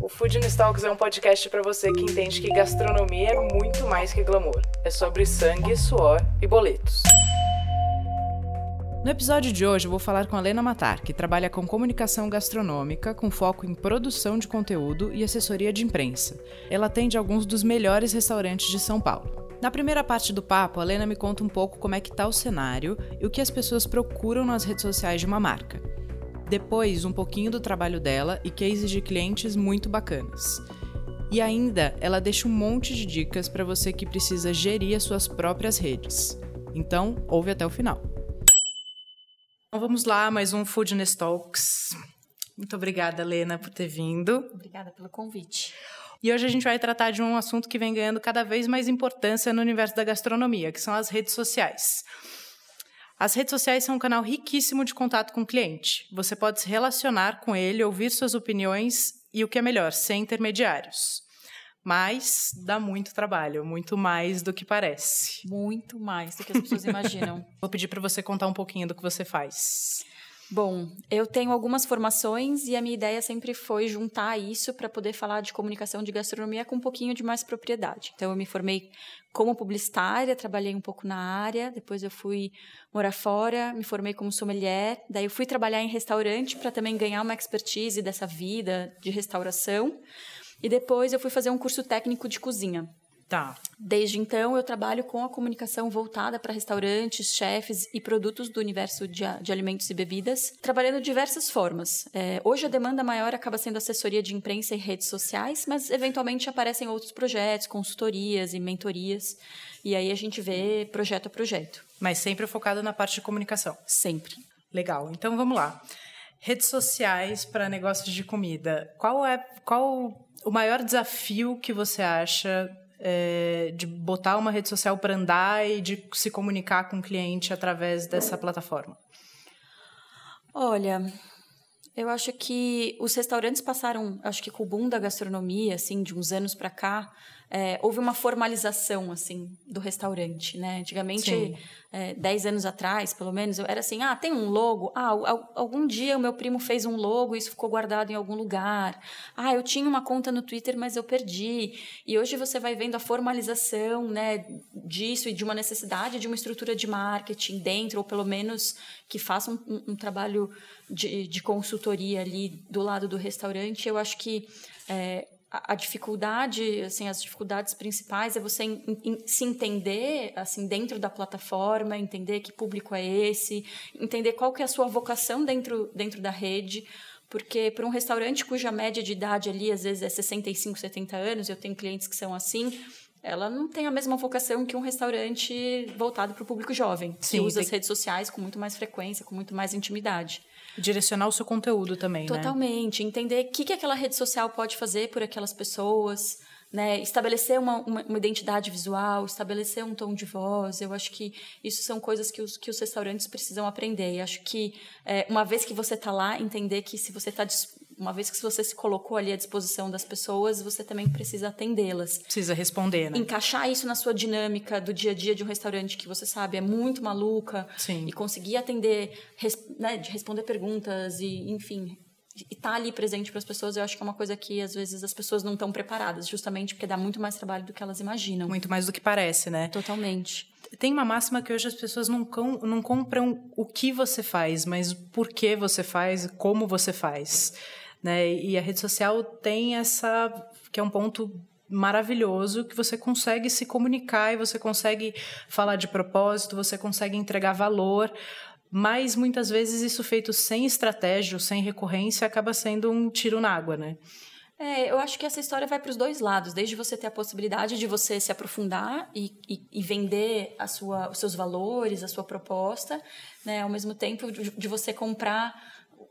O Food Talks é um podcast para você que entende que gastronomia é muito mais que glamour. É sobre sangue, suor e boletos. No episódio de hoje eu vou falar com a Lena Matar, que trabalha com comunicação gastronômica com foco em produção de conteúdo e assessoria de imprensa. Ela atende alguns dos melhores restaurantes de São Paulo. Na primeira parte do papo, a Lena me conta um pouco como é que tá o cenário e o que as pessoas procuram nas redes sociais de uma marca. Depois, um pouquinho do trabalho dela e cases de clientes muito bacanas. E ainda, ela deixa um monte de dicas para você que precisa gerir as suas próprias redes. Então, ouve até o final. Então vamos lá, mais um Foodness Talks. Muito obrigada, Lena, por ter vindo. Obrigada pelo convite. E hoje a gente vai tratar de um assunto que vem ganhando cada vez mais importância no universo da gastronomia, que são as redes sociais. As redes sociais são um canal riquíssimo de contato com o cliente. Você pode se relacionar com ele, ouvir suas opiniões e, o que é melhor, sem intermediários. Mas dá muito trabalho, muito mais do que parece. Muito mais do que as pessoas imaginam. Vou pedir para você contar um pouquinho do que você faz. Bom, eu tenho algumas formações e a minha ideia sempre foi juntar isso para poder falar de comunicação de gastronomia com um pouquinho de mais propriedade. Então, eu me formei como publicitária, trabalhei um pouco na área, depois eu fui morar fora, me formei como sommelier, daí eu fui trabalhar em restaurante para também ganhar uma expertise dessa vida de restauração. E depois eu fui fazer um curso técnico de cozinha. Tá. Desde então, eu trabalho com a comunicação voltada para restaurantes, chefes e produtos do universo de, de alimentos e bebidas, trabalhando de diversas formas. É, hoje, a demanda maior acaba sendo assessoria de imprensa e redes sociais, mas eventualmente aparecem outros projetos, consultorias e mentorias. E aí a gente vê projeto a projeto. Mas sempre focado na parte de comunicação. Sempre. Legal. Então vamos lá. Redes sociais para negócios de comida. Qual é qual o maior desafio que você acha é, de botar uma rede social para andar e de se comunicar com o cliente através dessa plataforma? Olha, eu acho que os restaurantes passaram, acho que com o boom da gastronomia, assim, de uns anos para cá, é, houve uma formalização assim do restaurante, né? Antigamente, é, dez anos atrás, pelo menos, eu era assim, ah, tem um logo, ah, algum dia o meu primo fez um logo e isso ficou guardado em algum lugar. Ah, eu tinha uma conta no Twitter, mas eu perdi. E hoje você vai vendo a formalização, né, disso e de uma necessidade de uma estrutura de marketing dentro, ou pelo menos que faça um, um, um trabalho de, de consultoria ali do lado do restaurante. Eu acho que é, a, dificuldade, assim, as dificuldades principais é você in, in, se entender, assim, dentro da plataforma, entender que público é esse, entender qual que é a sua vocação dentro, dentro da rede, porque para um restaurante cuja média de idade ali às vezes é 65, 70 anos, eu tenho clientes que são assim, ela não tem a mesma vocação que um restaurante voltado para o público jovem, Sim, que usa tem... as redes sociais com muito mais frequência, com muito mais intimidade. Direcionar o seu conteúdo também, né? Totalmente. Né? Entender o que, que aquela rede social pode fazer por aquelas pessoas, né? Estabelecer uma, uma, uma, identidade visual, estabelecer um tom de voz. Eu acho que isso são coisas que os, que os restaurantes precisam aprender. E acho que é, uma vez que você está lá, entender que se você está uma vez que você se colocou ali à disposição das pessoas, você também precisa atendê-las. Precisa responder, né? Encaixar isso na sua dinâmica do dia a dia de um restaurante que você sabe é muito maluca. Sim. E conseguir atender, né, de responder perguntas e, enfim, e estar tá ali presente para as pessoas, eu acho que é uma coisa que às vezes as pessoas não estão preparadas, justamente porque dá muito mais trabalho do que elas imaginam. Muito mais do que parece, né? Totalmente. Tem uma máxima que hoje as pessoas não, com, não compram o que você faz, mas por que você faz, como você faz. Né? E a rede social tem essa, que é um ponto maravilhoso que você consegue se comunicar e você consegue falar de propósito, você consegue entregar valor, mas muitas vezes isso feito sem estratégia, sem recorrência, acaba sendo um tiro na água, né? É, eu acho que essa história vai para os dois lados, desde você ter a possibilidade de você se aprofundar e, e, e vender a sua, os seus valores, a sua proposta, né, ao mesmo tempo de, de você comprar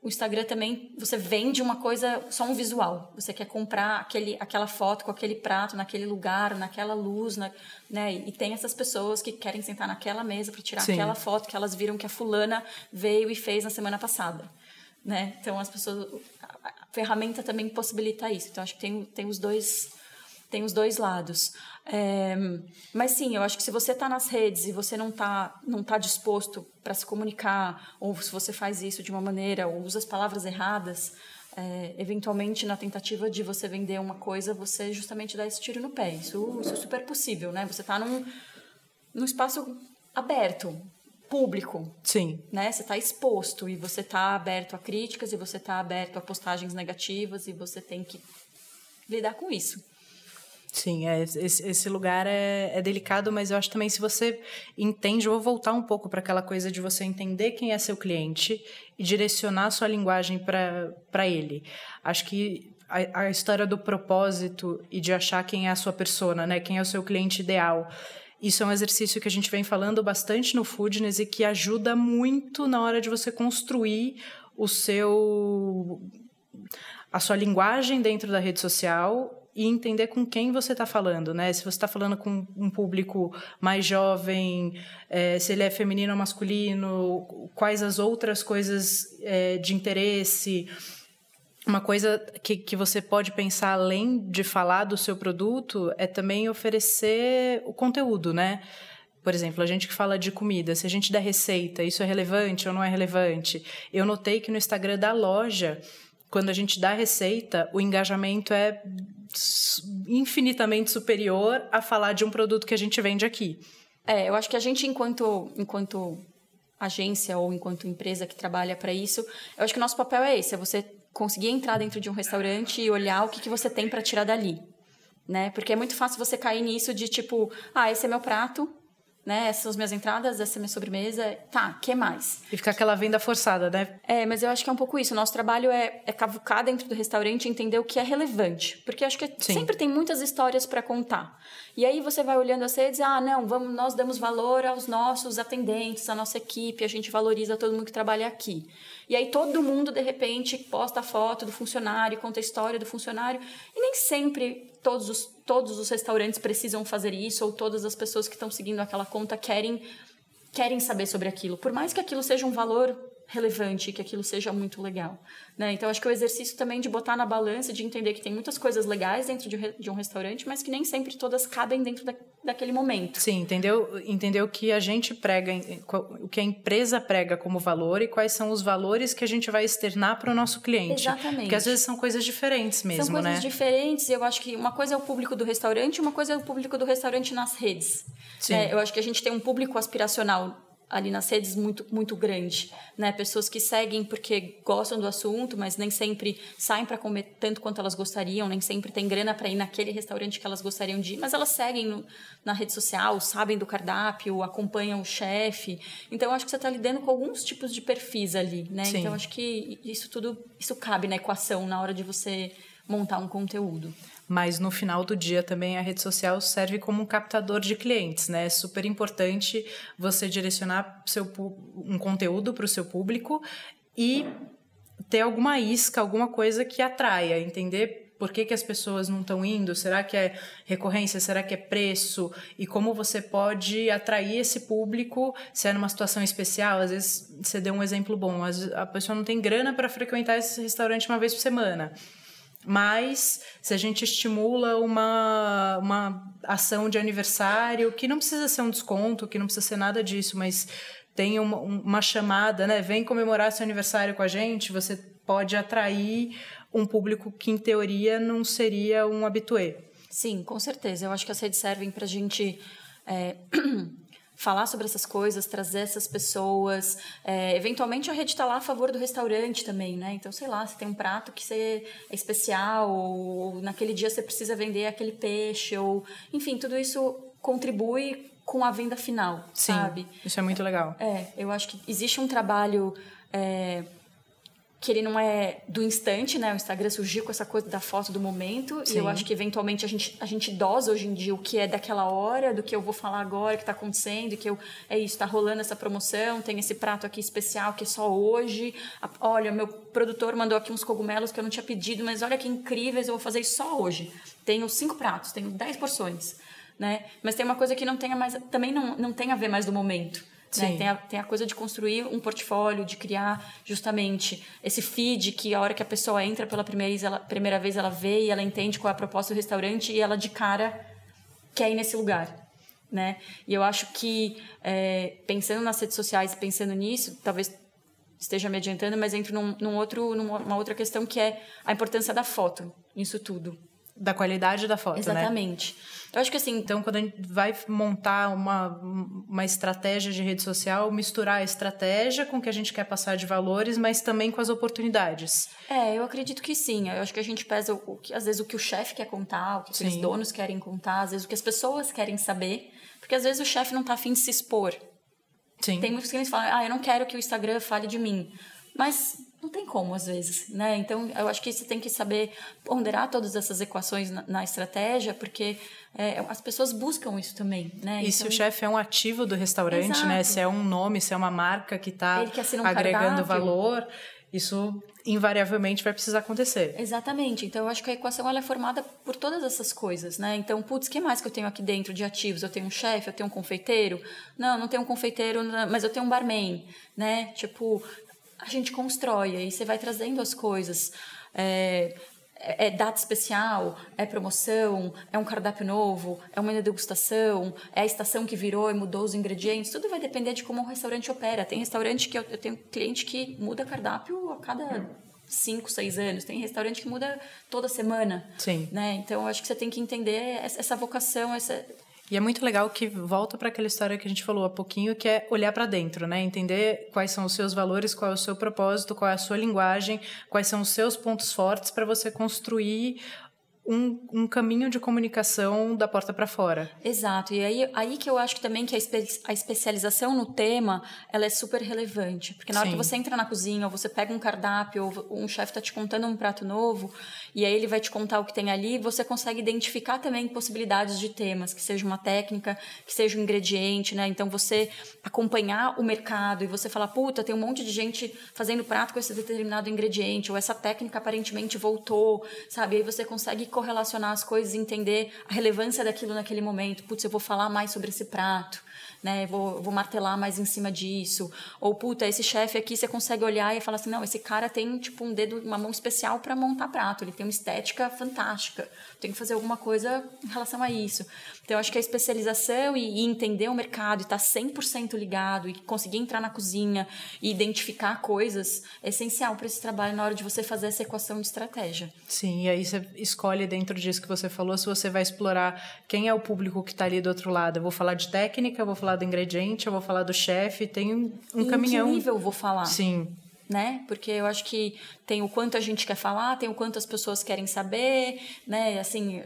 o Instagram também, você vende uma coisa, só um visual. Você quer comprar aquele, aquela foto com aquele prato naquele lugar, naquela luz, na, né? E tem essas pessoas que querem sentar naquela mesa para tirar Sim. aquela foto que elas viram que a fulana veio e fez na semana passada, né? Então as pessoas, a ferramenta também possibilita isso. Então acho que tem, tem os dois tem os dois lados. É, mas sim, eu acho que se você está nas redes e você não está não tá disposto para se comunicar, ou se você faz isso de uma maneira, ou usa as palavras erradas, é, eventualmente na tentativa de você vender uma coisa, você justamente dá esse tiro no pé. Isso, isso é super possível, né? Você está num, num espaço aberto, público. Sim. Né? Você está exposto e você está aberto a críticas e você está aberto a postagens negativas e você tem que lidar com isso. Sim, é, esse, esse lugar é, é, delicado, mas eu acho também se você entende, eu vou voltar um pouco para aquela coisa de você entender quem é seu cliente e direcionar sua linguagem para ele. Acho que a, a, história do propósito e de achar quem é a sua persona, né? quem é o seu cliente ideal. Isso é um exercício que a gente vem falando bastante no Foodness e que ajuda muito na hora de você construir o seu a sua linguagem dentro da rede social e entender com quem você está falando, né? Se você está falando com um público mais jovem, é, se ele é feminino ou masculino, quais as outras coisas é, de interesse. Uma coisa que, que você pode pensar além de falar do seu produto é também oferecer o conteúdo, né? Por exemplo, a gente que fala de comida, se a gente der receita, isso é relevante ou não é relevante? Eu notei que no Instagram da loja, quando a gente dá receita, o engajamento é infinitamente superior a falar de um produto que a gente vende aqui. É, eu acho que a gente, enquanto, enquanto agência ou enquanto empresa que trabalha para isso, eu acho que o nosso papel é esse: é você conseguir entrar dentro de um restaurante e olhar o que, que você tem para tirar dali. Né? Porque é muito fácil você cair nisso de tipo, ah, esse é meu prato, né? Essas são as minhas entradas, essa é minha sobremesa. Tá, que mais? E ficar aquela venda forçada, né? É, mas eu acho que é um pouco isso. O nosso trabalho é, é cavucar dentro do restaurante e entender o que é relevante. Porque acho que Sim. sempre tem muitas histórias para contar. E aí você vai olhando as redes, ah, não, vamos, nós damos valor aos nossos atendentes, à nossa equipe, a gente valoriza todo mundo que trabalha aqui. E aí todo mundo, de repente, posta a foto do funcionário, conta a história do funcionário. E nem sempre todos os, todos os restaurantes precisam fazer isso, ou todas as pessoas que estão seguindo aquela conta querem, querem saber sobre aquilo. Por mais que aquilo seja um valor relevante, que aquilo seja muito legal. Né? Então, acho que o exercício também de botar na balança, de entender que tem muitas coisas legais dentro de, de um restaurante, mas que nem sempre todas cabem dentro da, daquele momento. Sim, entendeu? Entendeu o que a gente prega, o que a empresa prega como valor e quais são os valores que a gente vai externar para o nosso cliente. Exatamente. Porque às vezes são coisas diferentes mesmo, são coisas né? diferentes. Eu acho que uma coisa é o público do restaurante, uma coisa é o público do restaurante nas redes. Sim. É, eu acho que a gente tem um público aspiracional ali nas redes muito muito grande, né? Pessoas que seguem porque gostam do assunto, mas nem sempre saem para comer tanto quanto elas gostariam, nem sempre tem grana para ir naquele restaurante que elas gostariam de ir, mas elas seguem no, na rede social, sabem do cardápio, acompanham o chefe. Então acho que você está lidando com alguns tipos de perfis ali, né? Sim. Então acho que isso tudo isso cabe na equação na hora de você montar um conteúdo mas no final do dia também a rede social serve como um captador de clientes, né? É super importante você direcionar seu, um conteúdo para o seu público e ter alguma isca, alguma coisa que atraia, entender por que, que as pessoas não estão indo? Será que é recorrência? Será que é preço? E como você pode atrair esse público se é numa situação especial? Às vezes você deu um exemplo bom, a pessoa não tem grana para frequentar esse restaurante uma vez por semana. Mas se a gente estimula uma, uma ação de aniversário, que não precisa ser um desconto, que não precisa ser nada disso, mas tem uma, uma chamada, né? Vem comemorar seu aniversário com a gente, você pode atrair um público que, em teoria, não seria um habitué. Sim, com certeza. Eu acho que as redes servem para a gente é, falar sobre essas coisas, trazer essas pessoas. É, eventualmente a rede está lá a favor do restaurante também, né? Então, sei lá, você tem um prato que você é especial, ou naquele dia você precisa vender aquele peixe, ou enfim, tudo isso contribui com a venda final, Sim, sabe? Isso é muito legal. É, eu acho que existe um trabalho. É, que ele não é do instante, né? O Instagram surgiu com essa coisa da foto do momento. Sim. E eu acho que, eventualmente, a gente, a gente dosa hoje em dia o que é daquela hora, do que eu vou falar agora, que está acontecendo, que eu, é isso, está rolando essa promoção, tem esse prato aqui especial que é só hoje. Olha, meu produtor mandou aqui uns cogumelos que eu não tinha pedido, mas olha que incríveis, eu vou fazer isso só hoje. Tenho cinco pratos, tenho dez porções, né? Mas tem uma coisa que não tenha mais, também não, não tem a ver mais do momento né? Tem, a, tem a coisa de construir um portfólio, de criar justamente esse feed que a hora que a pessoa entra pela primeira vez, ela, primeira vez ela vê e ela entende qual é a proposta do restaurante e ela de cara quer ir nesse lugar. Né? E eu acho que, é, pensando nas redes sociais, pensando nisso, talvez esteja me adiantando, mas entro num, num outro, numa outra questão que é a importância da foto nisso tudo. Da qualidade da foto, Exatamente. né? Exatamente. Eu acho que assim. Então, quando a gente vai montar uma, uma estratégia de rede social, misturar a estratégia com o que a gente quer passar de valores, mas também com as oportunidades. É, eu acredito que sim. Eu acho que a gente pesa o, o que, às vezes o que o chefe quer contar, o que sim. os donos querem contar, às vezes o que as pessoas querem saber. Porque às vezes o chefe não está afim de se expor. Sim. Tem muitos clientes que falam, ah, eu não quero que o Instagram fale de mim. Mas não tem como às vezes, né? Então eu acho que você tem que saber ponderar todas essas equações na, na estratégia, porque é, as pessoas buscam isso também, né? E então, se o chefe é um ativo do restaurante, exato. né? Se é um nome, se é uma marca que está um agregando cardápio. valor, isso invariavelmente vai precisar acontecer. Exatamente. Então eu acho que a equação ela é formada por todas essas coisas, né? Então, putz, que mais que eu tenho aqui dentro de ativos? Eu tenho um chefe, eu tenho um confeiteiro? Não, não tenho um confeiteiro, mas eu tenho um barman, né? Tipo, a gente constrói, aí você vai trazendo as coisas. É, é, data especial, é promoção, é um cardápio novo, é uma degustação, é a estação que virou e mudou os ingredientes. Tudo vai depender de como o restaurante opera. Tem restaurante que eu, eu tenho cliente que muda cardápio a cada cinco, seis anos. Tem restaurante que muda toda semana. Sim. Né? Então, acho que você tem que entender essa vocação, essa, e é muito legal que volta para aquela história que a gente falou há pouquinho, que é olhar para dentro, né? Entender quais são os seus valores, qual é o seu propósito, qual é a sua linguagem, quais são os seus pontos fortes para você construir um, um caminho de comunicação da porta para fora. Exato. E aí, aí que eu acho que também que a, espe a especialização no tema ela é super relevante. Porque na hora que você entra na cozinha, ou você pega um cardápio, ou um chefe está te contando um prato novo, e aí ele vai te contar o que tem ali, você consegue identificar também possibilidades de temas, que seja uma técnica, que seja um ingrediente, né? Então você acompanhar o mercado e você falar, puta, tem um monte de gente fazendo prato com esse determinado ingrediente, ou essa técnica aparentemente voltou, sabe? Aí você consegue correlacionar as coisas e entender a relevância daquilo naquele momento. Putz, eu vou falar mais sobre esse prato né? Vou, vou martelar mais em cima disso. Ou, puta, esse chefe aqui você consegue olhar e falar assim: não, esse cara tem, tipo, um dedo, uma mão especial para montar prato, ele tem uma estética fantástica. Tem que fazer alguma coisa em relação a isso. Então, acho que a especialização e, e entender o mercado e estar tá 100% ligado e conseguir entrar na cozinha e identificar coisas é essencial para esse trabalho na hora de você fazer essa equação de estratégia. Sim, e aí você escolhe dentro disso que você falou se você vai explorar quem é o público que está ali do outro lado. Eu vou falar de técnica, vou falar do ingrediente, eu vou falar do chefe, tem um em caminhão. Que nível eu vou falar? Sim. Né? Porque eu acho que tem o quanto a gente quer falar, tem o quanto as pessoas querem saber, né? Assim,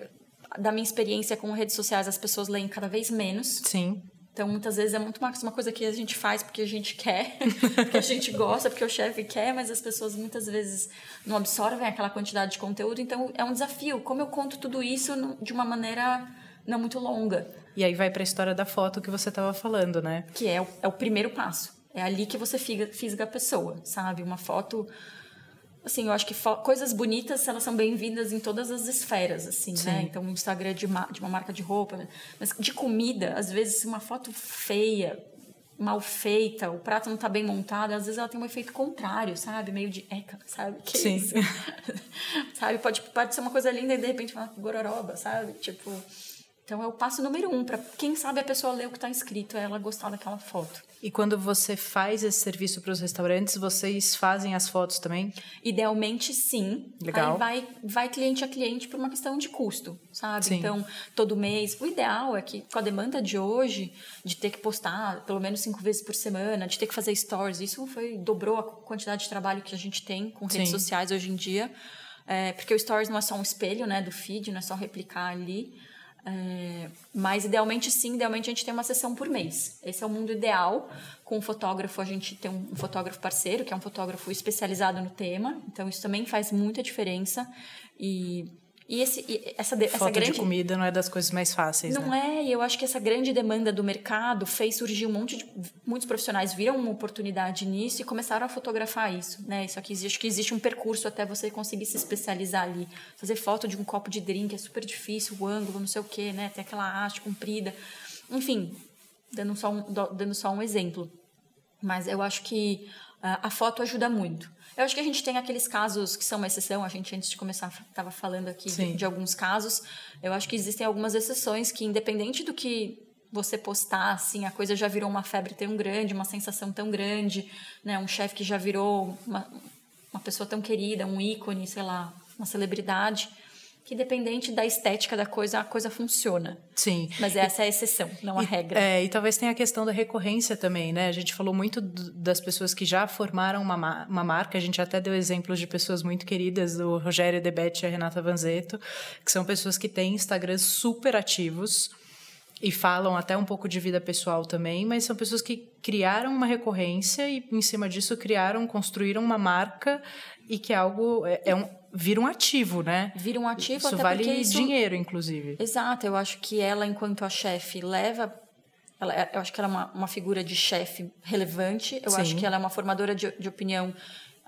da minha experiência com redes sociais, as pessoas leem cada vez menos. Sim. Então, muitas vezes é muito mais uma coisa que a gente faz porque a gente quer, porque a gente gosta, porque o chefe quer, mas as pessoas muitas vezes não absorvem aquela quantidade de conteúdo. Então, é um desafio. Como eu conto tudo isso de uma maneira não muito longa? E aí vai para a história da foto que você estava falando, né? Que é o, é o primeiro passo. É ali que você fisga a pessoa, sabe? Uma foto assim, eu acho que coisas bonitas, elas são bem-vindas em todas as esferas, assim, né? Sim. né? Então, o Instagram de, de uma marca de roupa, né? mas de comida, às vezes uma foto feia, mal feita, o prato não está bem montado, às vezes ela tem um efeito contrário, sabe? Meio de eca, sabe? Que Sim. Isso? sabe? Pode, pode ser uma coisa linda e de repente uma gororoba, sabe? Tipo, então é o passo número um para quem sabe a pessoa ler o que está escrito, é ela gostar daquela foto. E quando você faz esse serviço para os restaurantes, vocês fazem as fotos também? Idealmente, sim. Legal. Aí vai, vai cliente a cliente por uma questão de custo, sabe? Sim. Então, todo mês. O ideal é que, com a demanda de hoje, de ter que postar pelo menos cinco vezes por semana, de ter que fazer stories, isso foi dobrou a quantidade de trabalho que a gente tem com redes sim. sociais hoje em dia. É, porque o stories não é só um espelho né, do feed, não é só replicar ali. É, mas idealmente sim, idealmente a gente tem uma sessão por mês. Esse é o mundo ideal. Com o fotógrafo, a gente tem um fotógrafo parceiro, que é um fotógrafo especializado no tema. Então, isso também faz muita diferença. E e, esse, e essa, de, essa grande. de comida não é das coisas mais fáceis. Não né? é, e eu acho que essa grande demanda do mercado fez surgir um monte de. Muitos profissionais viram uma oportunidade nisso e começaram a fotografar isso. Né? Isso aqui, acho que existe um percurso até você conseguir se especializar ali. Fazer foto de um copo de drink é super difícil, o ângulo, não sei o quê, né? Tem aquela haste comprida. Enfim, dando só um, dando só um exemplo. Mas eu acho que a foto ajuda muito. Eu acho que a gente tem aqueles casos que são uma exceção. A gente, antes de começar, estava falando aqui de, de, alguns casos. Eu acho que existem algumas exceções que, independente do que você postar, assim, a coisa já virou uma febre tão grande, uma sensação tão grande, né? Um chefe que já virou uma, uma pessoa tão querida, um ícone, sei lá, uma celebridade que dependente da estética da coisa, a coisa funciona. Sim. Mas essa é a exceção, não a e, regra. É, e talvez tenha a questão da recorrência também, né? A gente falou muito das pessoas que já formaram uma, uma marca, a gente até deu exemplos de pessoas muito queridas, o Rogério Debete e a Renata Vanzeto, que são pessoas que têm Instagrams super ativos, e falam até um pouco de vida pessoal também, mas são pessoas que criaram uma recorrência e em cima disso criaram, construíram uma marca e que é algo é, é um vira um ativo, né? Vira um ativo isso até vale isso... dinheiro, inclusive. Exato, eu acho que ela, enquanto a chefe, leva ela, eu acho que ela é uma, uma figura de chefe relevante. Eu Sim. acho que ela é uma formadora de, de opinião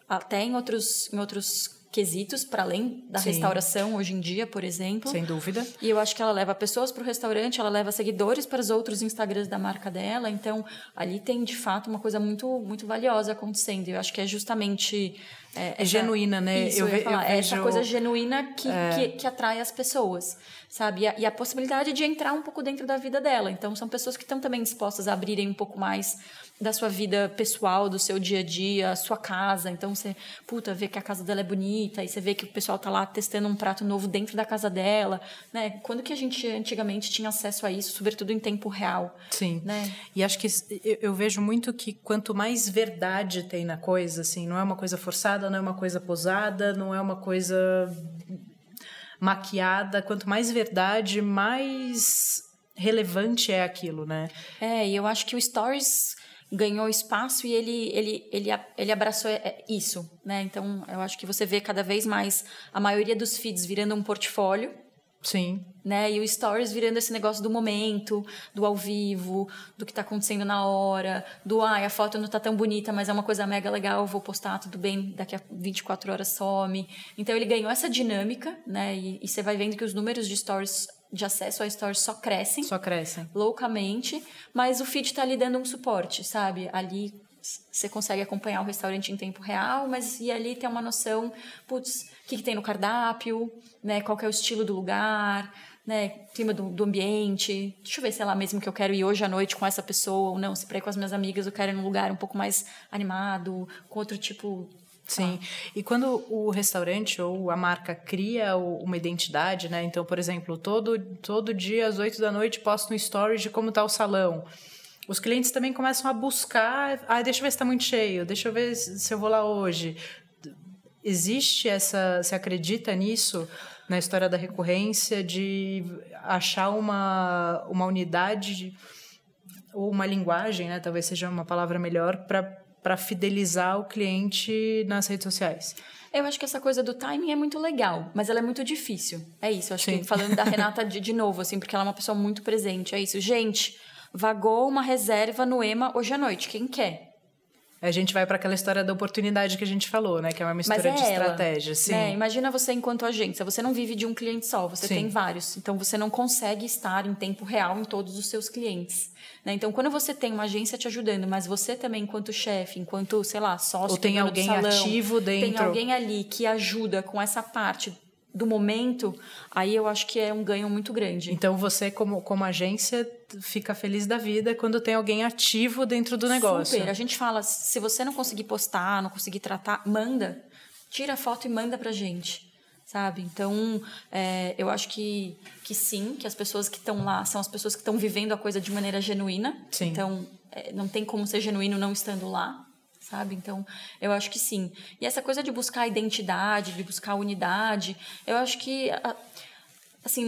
até em outros, em outros quesitos para além da Sim. restauração hoje em dia, por exemplo. Sem dúvida. E eu acho que ela leva pessoas para o restaurante, ela leva seguidores para os outros Instagrams da marca dela. Então, ali tem de fato uma coisa muito muito valiosa acontecendo. Eu acho que é justamente é, é essa, genuína, né? Isso, eu, eu, falar, eu é vejo... essa coisa genuína que, é... que, que, atrai as pessoas, sabe? E a, e a, possibilidade de entrar um pouco dentro da vida dela. Então, são pessoas que estão também dispostas a abrirem um pouco mais da sua vida pessoal, do seu dia a dia, a sua casa. Então você, puta, vê que a casa dela é bonita, e você vê que o pessoal tá lá testando um prato novo dentro da casa dela, né? Quando que a gente antigamente tinha acesso a isso, sobretudo em tempo real? Sim. Né? E acho que eu, vejo muito que quanto mais verdade tem na coisa, assim, não é uma coisa forçada, não é uma coisa posada, não é uma coisa maquiada, quanto mais verdade, mais relevante é aquilo, né? É, e eu acho que o stories ganhou espaço e ele, ele, ele, ele abraçou é, isso, né? Então, eu acho que você vê cada vez mais a maioria dos feeds virando um portfólio. Sim. Né? E o stories virando esse negócio do momento, do ao vivo, do que está acontecendo na hora, do ah, a foto não está tão bonita, mas é uma coisa mega legal, vou postar, tudo bem, daqui a 24 horas some. Então ele ganhou essa dinâmica, né? E, e você vai vendo que os números de stories de acesso a stories só crescem. Só crescem. Loucamente. Mas o feed está ali dando um suporte, sabe? Ali você consegue acompanhar o restaurante em tempo real, mas e ali tem uma noção, putz, o que, que tem no cardápio, né? Qual é o estilo do lugar, né? Clima do, do, ambiente. Deixa eu ver se é lá mesmo que eu quero ir hoje à noite com essa pessoa ou não. Se para ir com as minhas amigas eu quero ir num lugar um pouco mais animado, com outro tipo Sim. E quando o restaurante ou a marca cria uma identidade, né? Então, por exemplo, todo, todo dia às oito da noite posta um story de como está o salão. Os clientes também começam a buscar, ah, deixa eu ver se está muito cheio, deixa eu ver se eu vou lá hoje. Existe essa, você acredita nisso na história da recorrência de achar uma, uma unidade ou uma linguagem, né? Talvez seja uma palavra melhor para para fidelizar o cliente nas redes sociais? Eu acho que essa coisa do timing é muito legal, mas ela é muito difícil. É isso, acho Sim. que falando da Renata de, de novo, assim, porque ela é uma pessoa muito presente. É isso. Gente, vagou uma reserva no EMA hoje à noite. Quem quer? A gente vai para aquela história da oportunidade que a gente falou, né? Que é uma mistura é de ela, estratégia. Sim. Né? Imagina você enquanto agência, você não vive de um cliente só, você Sim. tem vários. Então você não consegue estar em tempo real em todos os seus clientes. Né? Então, quando você tem uma agência te ajudando, mas você também, enquanto chefe, enquanto, sei lá, sócio, ou tem alguém salão, ativo dentro, tem alguém ali que ajuda com essa parte do momento, aí eu acho que é um ganho muito grande. Então você, como, como agência, fica feliz da vida quando tem alguém ativo dentro do negócio. Super. A gente fala, se você não conseguir postar, não conseguir tratar, manda. Tira a foto e manda pra gente. Sabe? Então, é, eu acho que, que sim, que as pessoas que estão lá são as pessoas que estão vivendo a coisa de maneira genuína. Sim. Então, é, não tem como ser genuíno não estando lá sabe? Então, eu acho que sim. E essa coisa de buscar identidade, de buscar unidade, eu acho que a, assim,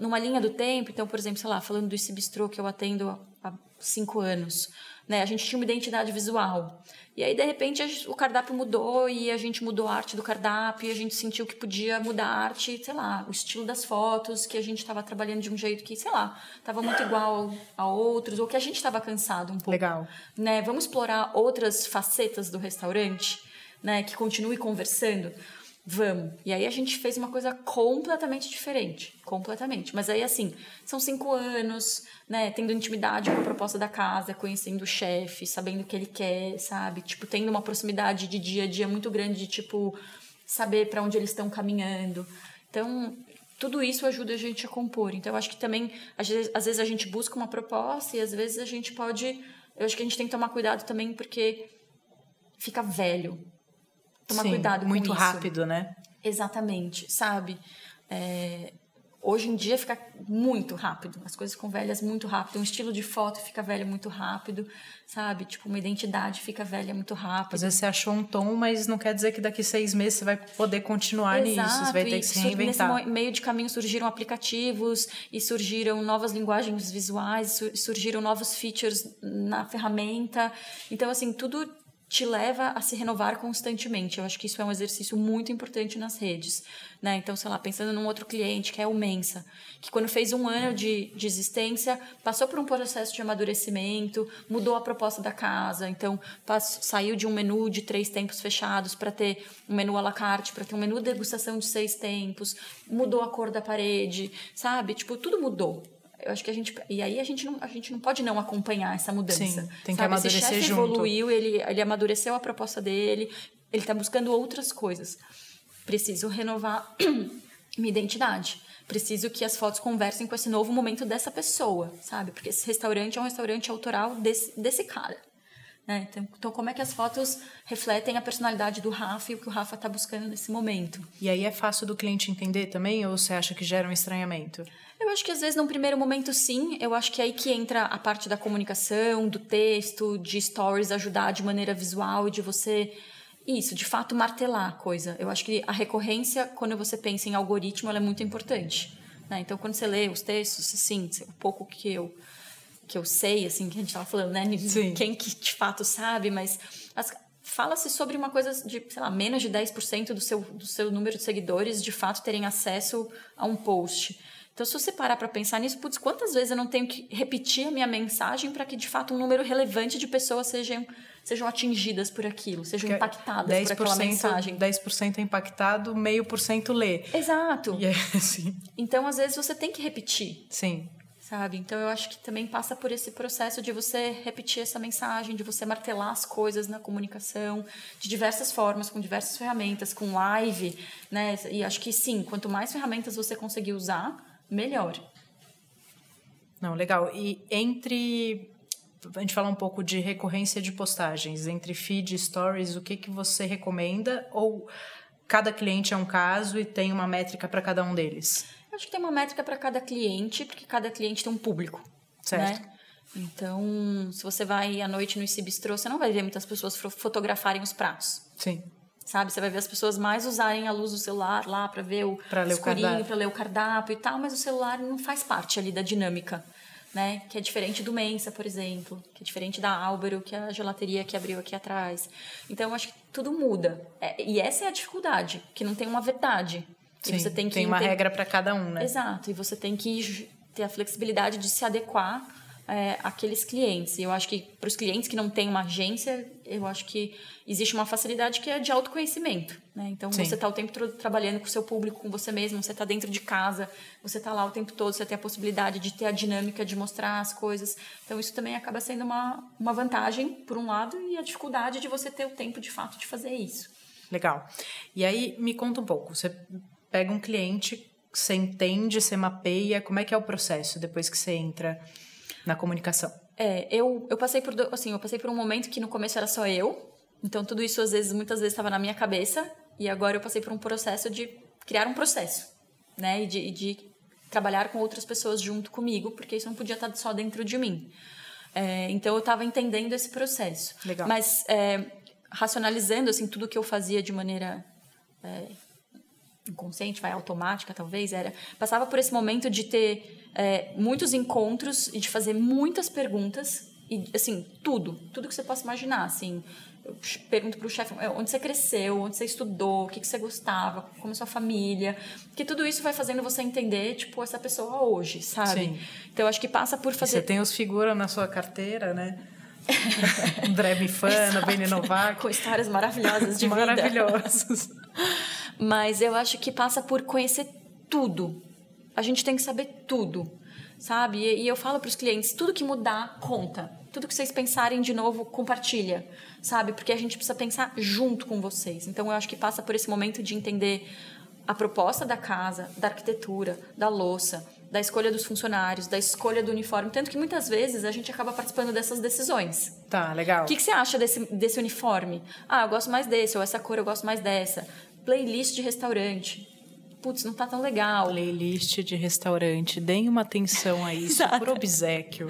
numa linha do tempo, então, por exemplo, sei lá, falando do Esse Bistrô que eu atendo há cinco anos, né? A gente tinha uma identidade visual. E aí, de repente, o cardápio mudou e a gente mudou a arte do cardápio e a gente sentiu que podia mudar a arte, sei lá, o estilo das fotos, que a gente estava trabalhando de um jeito que, sei lá, estava muito igual a outros, ou que a gente estava cansado um pouco. Legal. Né? Vamos explorar outras facetas do restaurante, né? Que continue conversando. Vamos. E aí a gente fez uma coisa completamente diferente. Completamente. Mas aí, assim, são cinco anos, né? Tendo intimidade com a proposta da casa, conhecendo o chefe, sabendo o que ele quer, sabe? Tipo, tendo uma proximidade de dia a dia muito grande, de, tipo, saber para onde eles estão caminhando. Então, tudo isso ajuda a gente a compor. Então, eu acho que também, às vezes, às vezes a gente busca uma proposta e às vezes a gente pode. Eu acho que a gente tem que tomar cuidado também porque fica velho tomar Sim, cuidado com muito isso. rápido, né? Exatamente, sabe? É, hoje em dia fica muito rápido, as coisas ficam velhas muito rápido, um estilo de foto fica velho muito rápido, sabe? Tipo, uma identidade fica velha muito rápido. Às vezes você achou um tom, mas não quer dizer que daqui seis meses você vai poder continuar Exato, nisso, você vai ter que se reinventar. Nesse meio de caminho surgiram aplicativos e surgiram novas linguagens visuais, surgiram novos features na ferramenta. Então, assim, tudo te leva a se renovar constantemente. Eu acho que isso é um exercício muito importante nas redes. Né? Então, sei lá, pensando num outro cliente, que é o Mensa, que quando fez um ano de, de existência, passou por um processo de amadurecimento, mudou a proposta da casa. Então, passou, saiu de um menu de três tempos fechados para ter um menu à la carte, para ter um menu de degustação de seis tempos, mudou a cor da parede, sabe? Tipo, tudo mudou eu acho que a gente e aí a gente não a gente não pode não acompanhar essa mudança. Sim, tem que sabe? amadurecer Esse junto. evoluiu ele ele amadureceu a proposta dele ele está buscando outras coisas. Preciso renovar minha identidade. Preciso que as fotos conversem com esse novo momento dessa pessoa sabe? Porque esse restaurante é um restaurante autoral desse desse cara né? Então, então, como é que as fotos refletem a personalidade do Rafa e o que o Rafa está buscando nesse momento? E aí é fácil do cliente entender também, ou você acha que gera um estranhamento? Eu acho que às vezes, num primeiro momento, sim. Eu acho que é aí que entra a parte da comunicação, do texto, de stories, ajudar de maneira visual e de você. Isso, de fato, martelar a coisa. Eu acho que a recorrência, quando você pensa em algoritmo, ela é muito importante. Né? Então, quando você lê os textos, sim, o pouco que eu que eu sei, assim, que a gente estava falando, né? Sim. Quem que de fato sabe, mas fala-se sobre uma coisa de, sei lá, menos de 10% do seu, do seu número de seguidores de fato terem acesso a um post. Então, se você parar para pensar nisso, putz, quantas vezes eu não tenho que repetir a minha mensagem para que de fato um número relevante de pessoas sejam, sejam atingidas por aquilo, sejam impactadas por aquela mensagem. 10% é impactado, meio por cento lê. Exato. É, assim. Então, às vezes, você tem que repetir. Sim sabe? Então eu acho que também passa por esse processo de você repetir essa mensagem, de você martelar as coisas na comunicação de diversas formas, com diversas ferramentas, com live, né? E acho que sim, quanto mais ferramentas você conseguir usar, melhor. Não, legal. E entre a gente fala um pouco de recorrência de postagens, entre feed e stories, o que que você recomenda ou cada cliente é um caso e tem uma métrica para cada um deles? Acho que tem uma métrica para cada cliente, porque cada cliente tem um público. Certo. Né? Então, se você vai à noite no IC Bistrô, você não vai ver muitas pessoas fotografarem os pratos. Sim. Sabe? Você vai ver as pessoas mais usarem a luz do celular lá para ver o pra escurinho, para ler o cardápio e tal, mas o celular não faz parte ali da dinâmica. Né? Que é diferente do Mensa, por exemplo, que é diferente da Álvaro, que é a gelateria que abriu aqui atrás. Então, eu acho que tudo muda. É, e essa é a dificuldade, que não tem uma verdade. Sim, você tem que tem uma ter... regra para cada um, né? Exato, e você tem que ter a flexibilidade de se adequar é, àqueles clientes. E eu acho que para os clientes que não têm uma agência, eu acho que existe uma facilidade que é de autoconhecimento. Né? Então, Sim. você está o tempo todo trabalhando com o seu público, com você mesmo, você está dentro de casa, você está lá o tempo todo, você tem a possibilidade de ter a dinâmica de mostrar as coisas. Então, isso também acaba sendo uma, uma vantagem, por um lado, e a dificuldade de você ter o tempo, de fato, de fazer isso. Legal. E aí, me conta um pouco. Você pega um cliente, você entende, você mapeia, como é que é o processo depois que você entra na comunicação? É, eu, eu passei por assim, eu passei por um momento que no começo era só eu, então tudo isso às vezes, muitas vezes estava na minha cabeça e agora eu passei por um processo de criar um processo, né, e de, de trabalhar com outras pessoas junto comigo, porque isso não podia estar só dentro de mim. É, então eu estava entendendo esse processo. Legal. Mas é, racionalizando assim tudo que eu fazia de maneira é, inconsciente, vai automática talvez, era passava por esse momento de ter é, muitos encontros e de fazer muitas perguntas e assim tudo, tudo que você possa imaginar, assim eu pergunto para o chefe é, onde você cresceu, onde você estudou, o que, que você gostava, como é sua família, que tudo isso vai fazendo você entender, tipo, essa pessoa hoje, sabe? Sim. Então, eu acho que passa por fazer... Você tem os figuras na sua carteira, né? André Mifano, Beni Novak. Com histórias maravilhosas de vida. Maravilhosas. Mas eu acho que passa por conhecer tudo. A gente tem que saber tudo, sabe? E, eu falo para os clientes, tudo que mudar, conta. Tudo que vocês pensarem de novo, compartilha, sabe? Porque a gente precisa pensar junto com vocês. Então eu acho que passa por esse momento de entender a proposta da casa, da arquitetura, da louça, da escolha dos funcionários, da escolha do uniforme. Tanto que muitas vezes a gente acaba participando dessas decisões. Tá, legal. O que, que você acha desse, desse uniforme? Ah, eu gosto mais desse, ou essa cor eu gosto mais dessa. Playlist de restaurante. Putz, não tá tão legal. Playlist de restaurante. Deem uma atenção a isso por obsequio.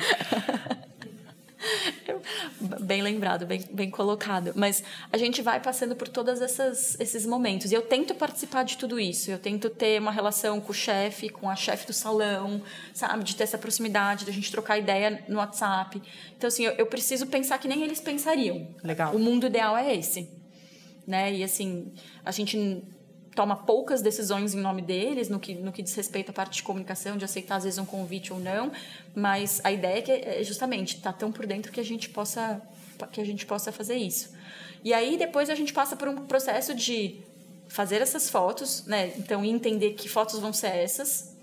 bem lembrado, bem, bem colocado. Mas a gente vai passando por todos esses momentos. E eu tento participar de tudo isso. Eu tento ter uma relação com o chefe, com a chefe do salão, sabe? De ter essa proximidade, da gente trocar ideia no WhatsApp. Então, assim, eu, eu preciso pensar que nem eles pensariam. Legal. O mundo ideal é esse. Né? E, assim, a gente toma poucas decisões em nome deles no que, no que diz respeito à parte de comunicação, de aceitar às vezes um convite ou não, mas a ideia é que é justamente estar tá tão por dentro que a gente possa que a gente possa fazer isso. E aí depois a gente passa por um processo de fazer essas fotos, né? Então entender que fotos vão ser essas.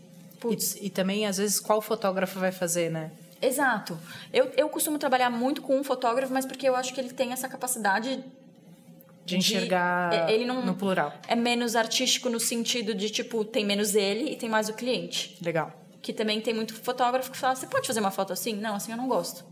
E, e, também às vezes qual fotógrafo vai fazer, né? Exato. Eu, eu costumo trabalhar muito com um fotógrafo, mas porque eu acho que ele tem essa capacidade de enxergar de, é, ele não, no plural. É menos artístico no sentido de, tipo, tem menos ele e tem mais o cliente. Legal. Que também tem muito fotógrafo que fala, você pode fazer uma foto assim? Não, assim eu não gosto.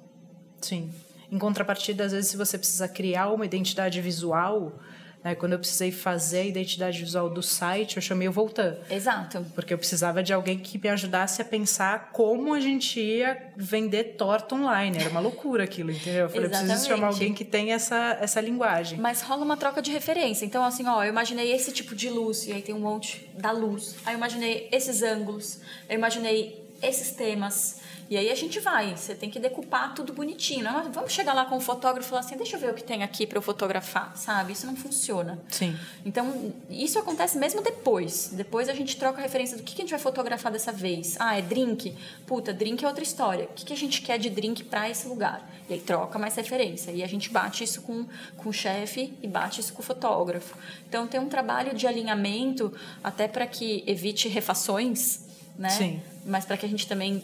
Sim. Em contrapartida, às vezes, se você precisa criar uma identidade visual, né? Quando eu precisei fazer a identidade visual do site, eu chamei o Voltan. Exato. Porque eu precisava de alguém que me ajudasse a pensar como a gente ia vender torta online. Era uma loucura aquilo, entendeu? Eu falei, Exatamente. preciso chamar alguém que tem essa, essa linguagem. Mas rola uma troca de referência. Então, assim, ó, eu imaginei esse tipo de luz, e aí tem um monte da luz. Aí eu imaginei esses ângulos, eu imaginei esses temas. E aí a gente vai, você tem que decupar tudo bonitinho. Não, vamos chegar lá com o fotógrafo e falar assim, deixa eu ver o que tem aqui para eu fotografar, sabe? Isso não funciona. Sim. Então, isso acontece mesmo depois. Depois a gente troca a referência do que, que a gente vai fotografar dessa vez. Ah, é drink? Puta, drink é outra história. O que, que a gente quer de drink para esse lugar? E aí troca mais referência. E a gente bate isso com, com o chefe e bate isso com o fotógrafo. Então, tem um trabalho de alinhamento até para que evite refações, né? Sim. Mas para que a gente também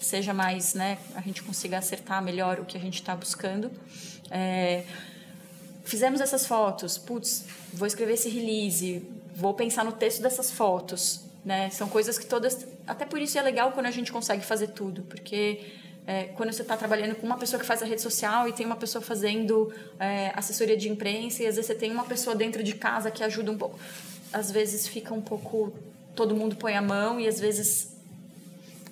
seja mais, né, a gente consiga acertar melhor o que a gente está buscando. É, fizemos essas fotos, putz, vou escrever esse release, vou pensar no texto dessas fotos, né? São coisas que todas, até por isso é legal quando a gente consegue fazer tudo, porque é, quando você está trabalhando com uma pessoa que faz a rede social e tem uma pessoa fazendo é, assessoria de imprensa e às vezes você tem uma pessoa dentro de casa que ajuda um pouco, às vezes fica um pouco todo mundo põe a mão e às vezes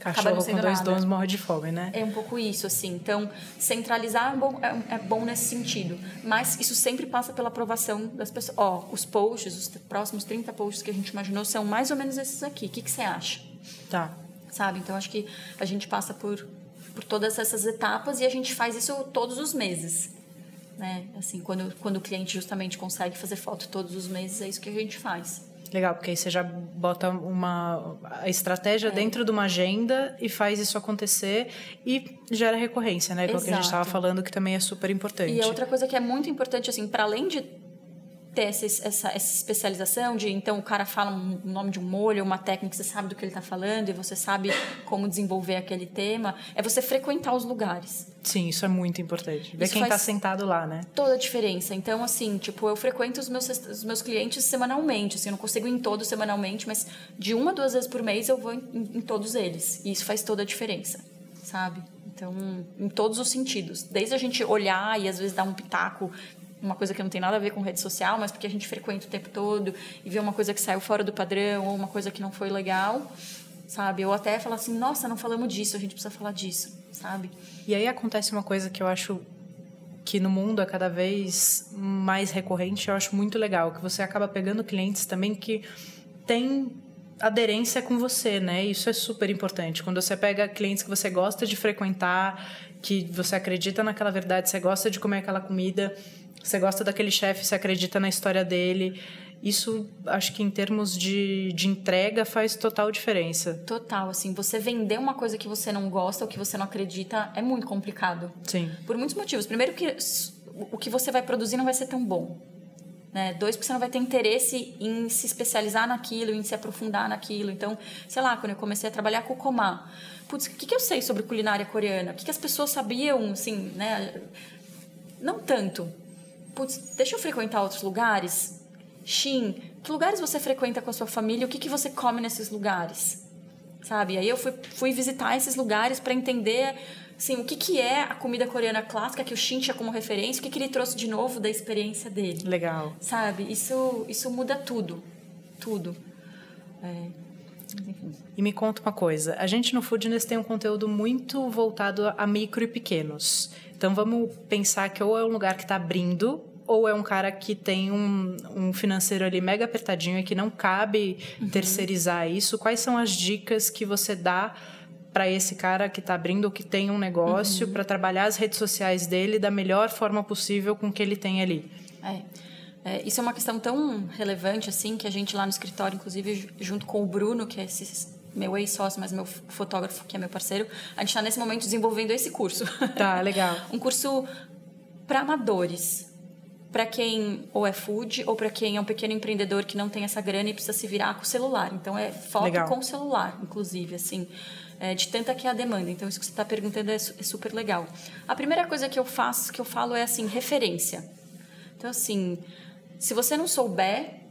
Cachorro com dois nada. donos morre de fome, né? É um pouco isso, assim. Então, centralizar é bom, é, é bom nesse sentido. Mas isso sempre passa pela aprovação das pessoas. Ó, os posts, os próximos 30 posts que a gente imaginou são mais ou menos esses aqui. O que, que você acha? Tá. Sabe? Então, acho que a gente passa por, por todas essas etapas e a gente faz isso todos os meses. Né? Assim, quando, quando o cliente justamente consegue fazer foto todos os meses, é isso que a gente faz. Legal, porque aí você já bota uma a estratégia é. dentro de uma agenda e faz isso acontecer e gera recorrência, né? O que a gente estava falando, que também é super importante. E outra coisa que é muito importante, assim, para além de ter essa, essa, essa, especialização de então o cara fala um, o nome de um molho, uma técnica, você sabe do que ele está falando e você sabe como desenvolver aquele tema, é você frequentar os lugares. Sim, isso é muito importante. Ver isso quem está sentado lá, né? Toda a diferença. Então, assim, tipo, eu frequento os meus, os meus clientes semanalmente. Assim, eu não consigo ir em todos semanalmente, mas de uma a duas vezes por mês eu vou em, em todos eles. E isso faz toda a diferença, sabe? Então, em todos os sentidos. Desde a gente olhar e às vezes dar um pitaco uma coisa que não tem nada a ver com rede social, mas porque a gente frequenta o tempo todo e vê uma coisa que saiu fora do padrão ou uma coisa que não foi legal, sabe? Ou até falar assim, nossa, não falamos disso, a gente precisa falar disso, sabe? E aí acontece uma coisa que eu acho que no mundo é cada vez mais recorrente, eu acho muito legal, que você acaba pegando clientes também que tem aderência com você, né? Isso é super importante. Quando você pega clientes que você gosta de frequentar, que você acredita naquela verdade, você gosta de comer aquela comida, você gosta daquele chefe, você acredita na história dele. Isso, acho que em termos de, de entrega, faz total diferença. Total, assim, você vender uma coisa que você não gosta ou que você não acredita é muito complicado. Sim. Por muitos motivos. Primeiro que o que você vai produzir não vai ser tão bom. Né? Dois, porque você não vai ter interesse em se especializar naquilo, em se aprofundar naquilo. Então, sei lá, quando eu comecei a trabalhar com o Komá, putz, o que, que eu sei sobre culinária coreana? O que, que as pessoas sabiam, assim, né? Não tanto. Putz, deixa eu frequentar outros lugares. Shin, que lugares você frequenta com a sua família? O que, que você come nesses lugares? Sabe? Aí eu fui, fui visitar esses lugares para entender Sim, o que, que é a comida coreana clássica que o Shin tinha como referência, o que, que ele trouxe de novo da experiência dele. Legal. Sabe? Isso, isso muda tudo. Tudo. É, e me conta uma coisa, a gente no Foodness tem um conteúdo muito voltado a micro e pequenos. Então vamos pensar que ou é um lugar que está abrindo ou é um cara que tem um, um financeiro ali mega apertadinho e que não cabe uhum. terceirizar isso. Quais são as dicas que você dá para esse cara que está abrindo ou que tem um negócio uhum. para trabalhar as redes sociais dele da melhor forma possível com o que ele tem ali. É. É, isso é uma questão tão relevante assim que a gente lá no escritório, inclusive junto com o Bruno, que é esse meu ex-sócio, mas meu fotógrafo, que é meu parceiro, a gente está nesse momento desenvolvendo esse curso. Tá, legal. um curso para amadores, para quem ou é food ou para quem é um pequeno empreendedor que não tem essa grana e precisa se virar com o celular. Então é foto legal. com celular, inclusive, assim é, de tanta que é a demanda. Então, isso que você está perguntando é, é, super legal. A primeira coisa que eu faço, que eu falo é assim, referência. Então, assim, se você não souber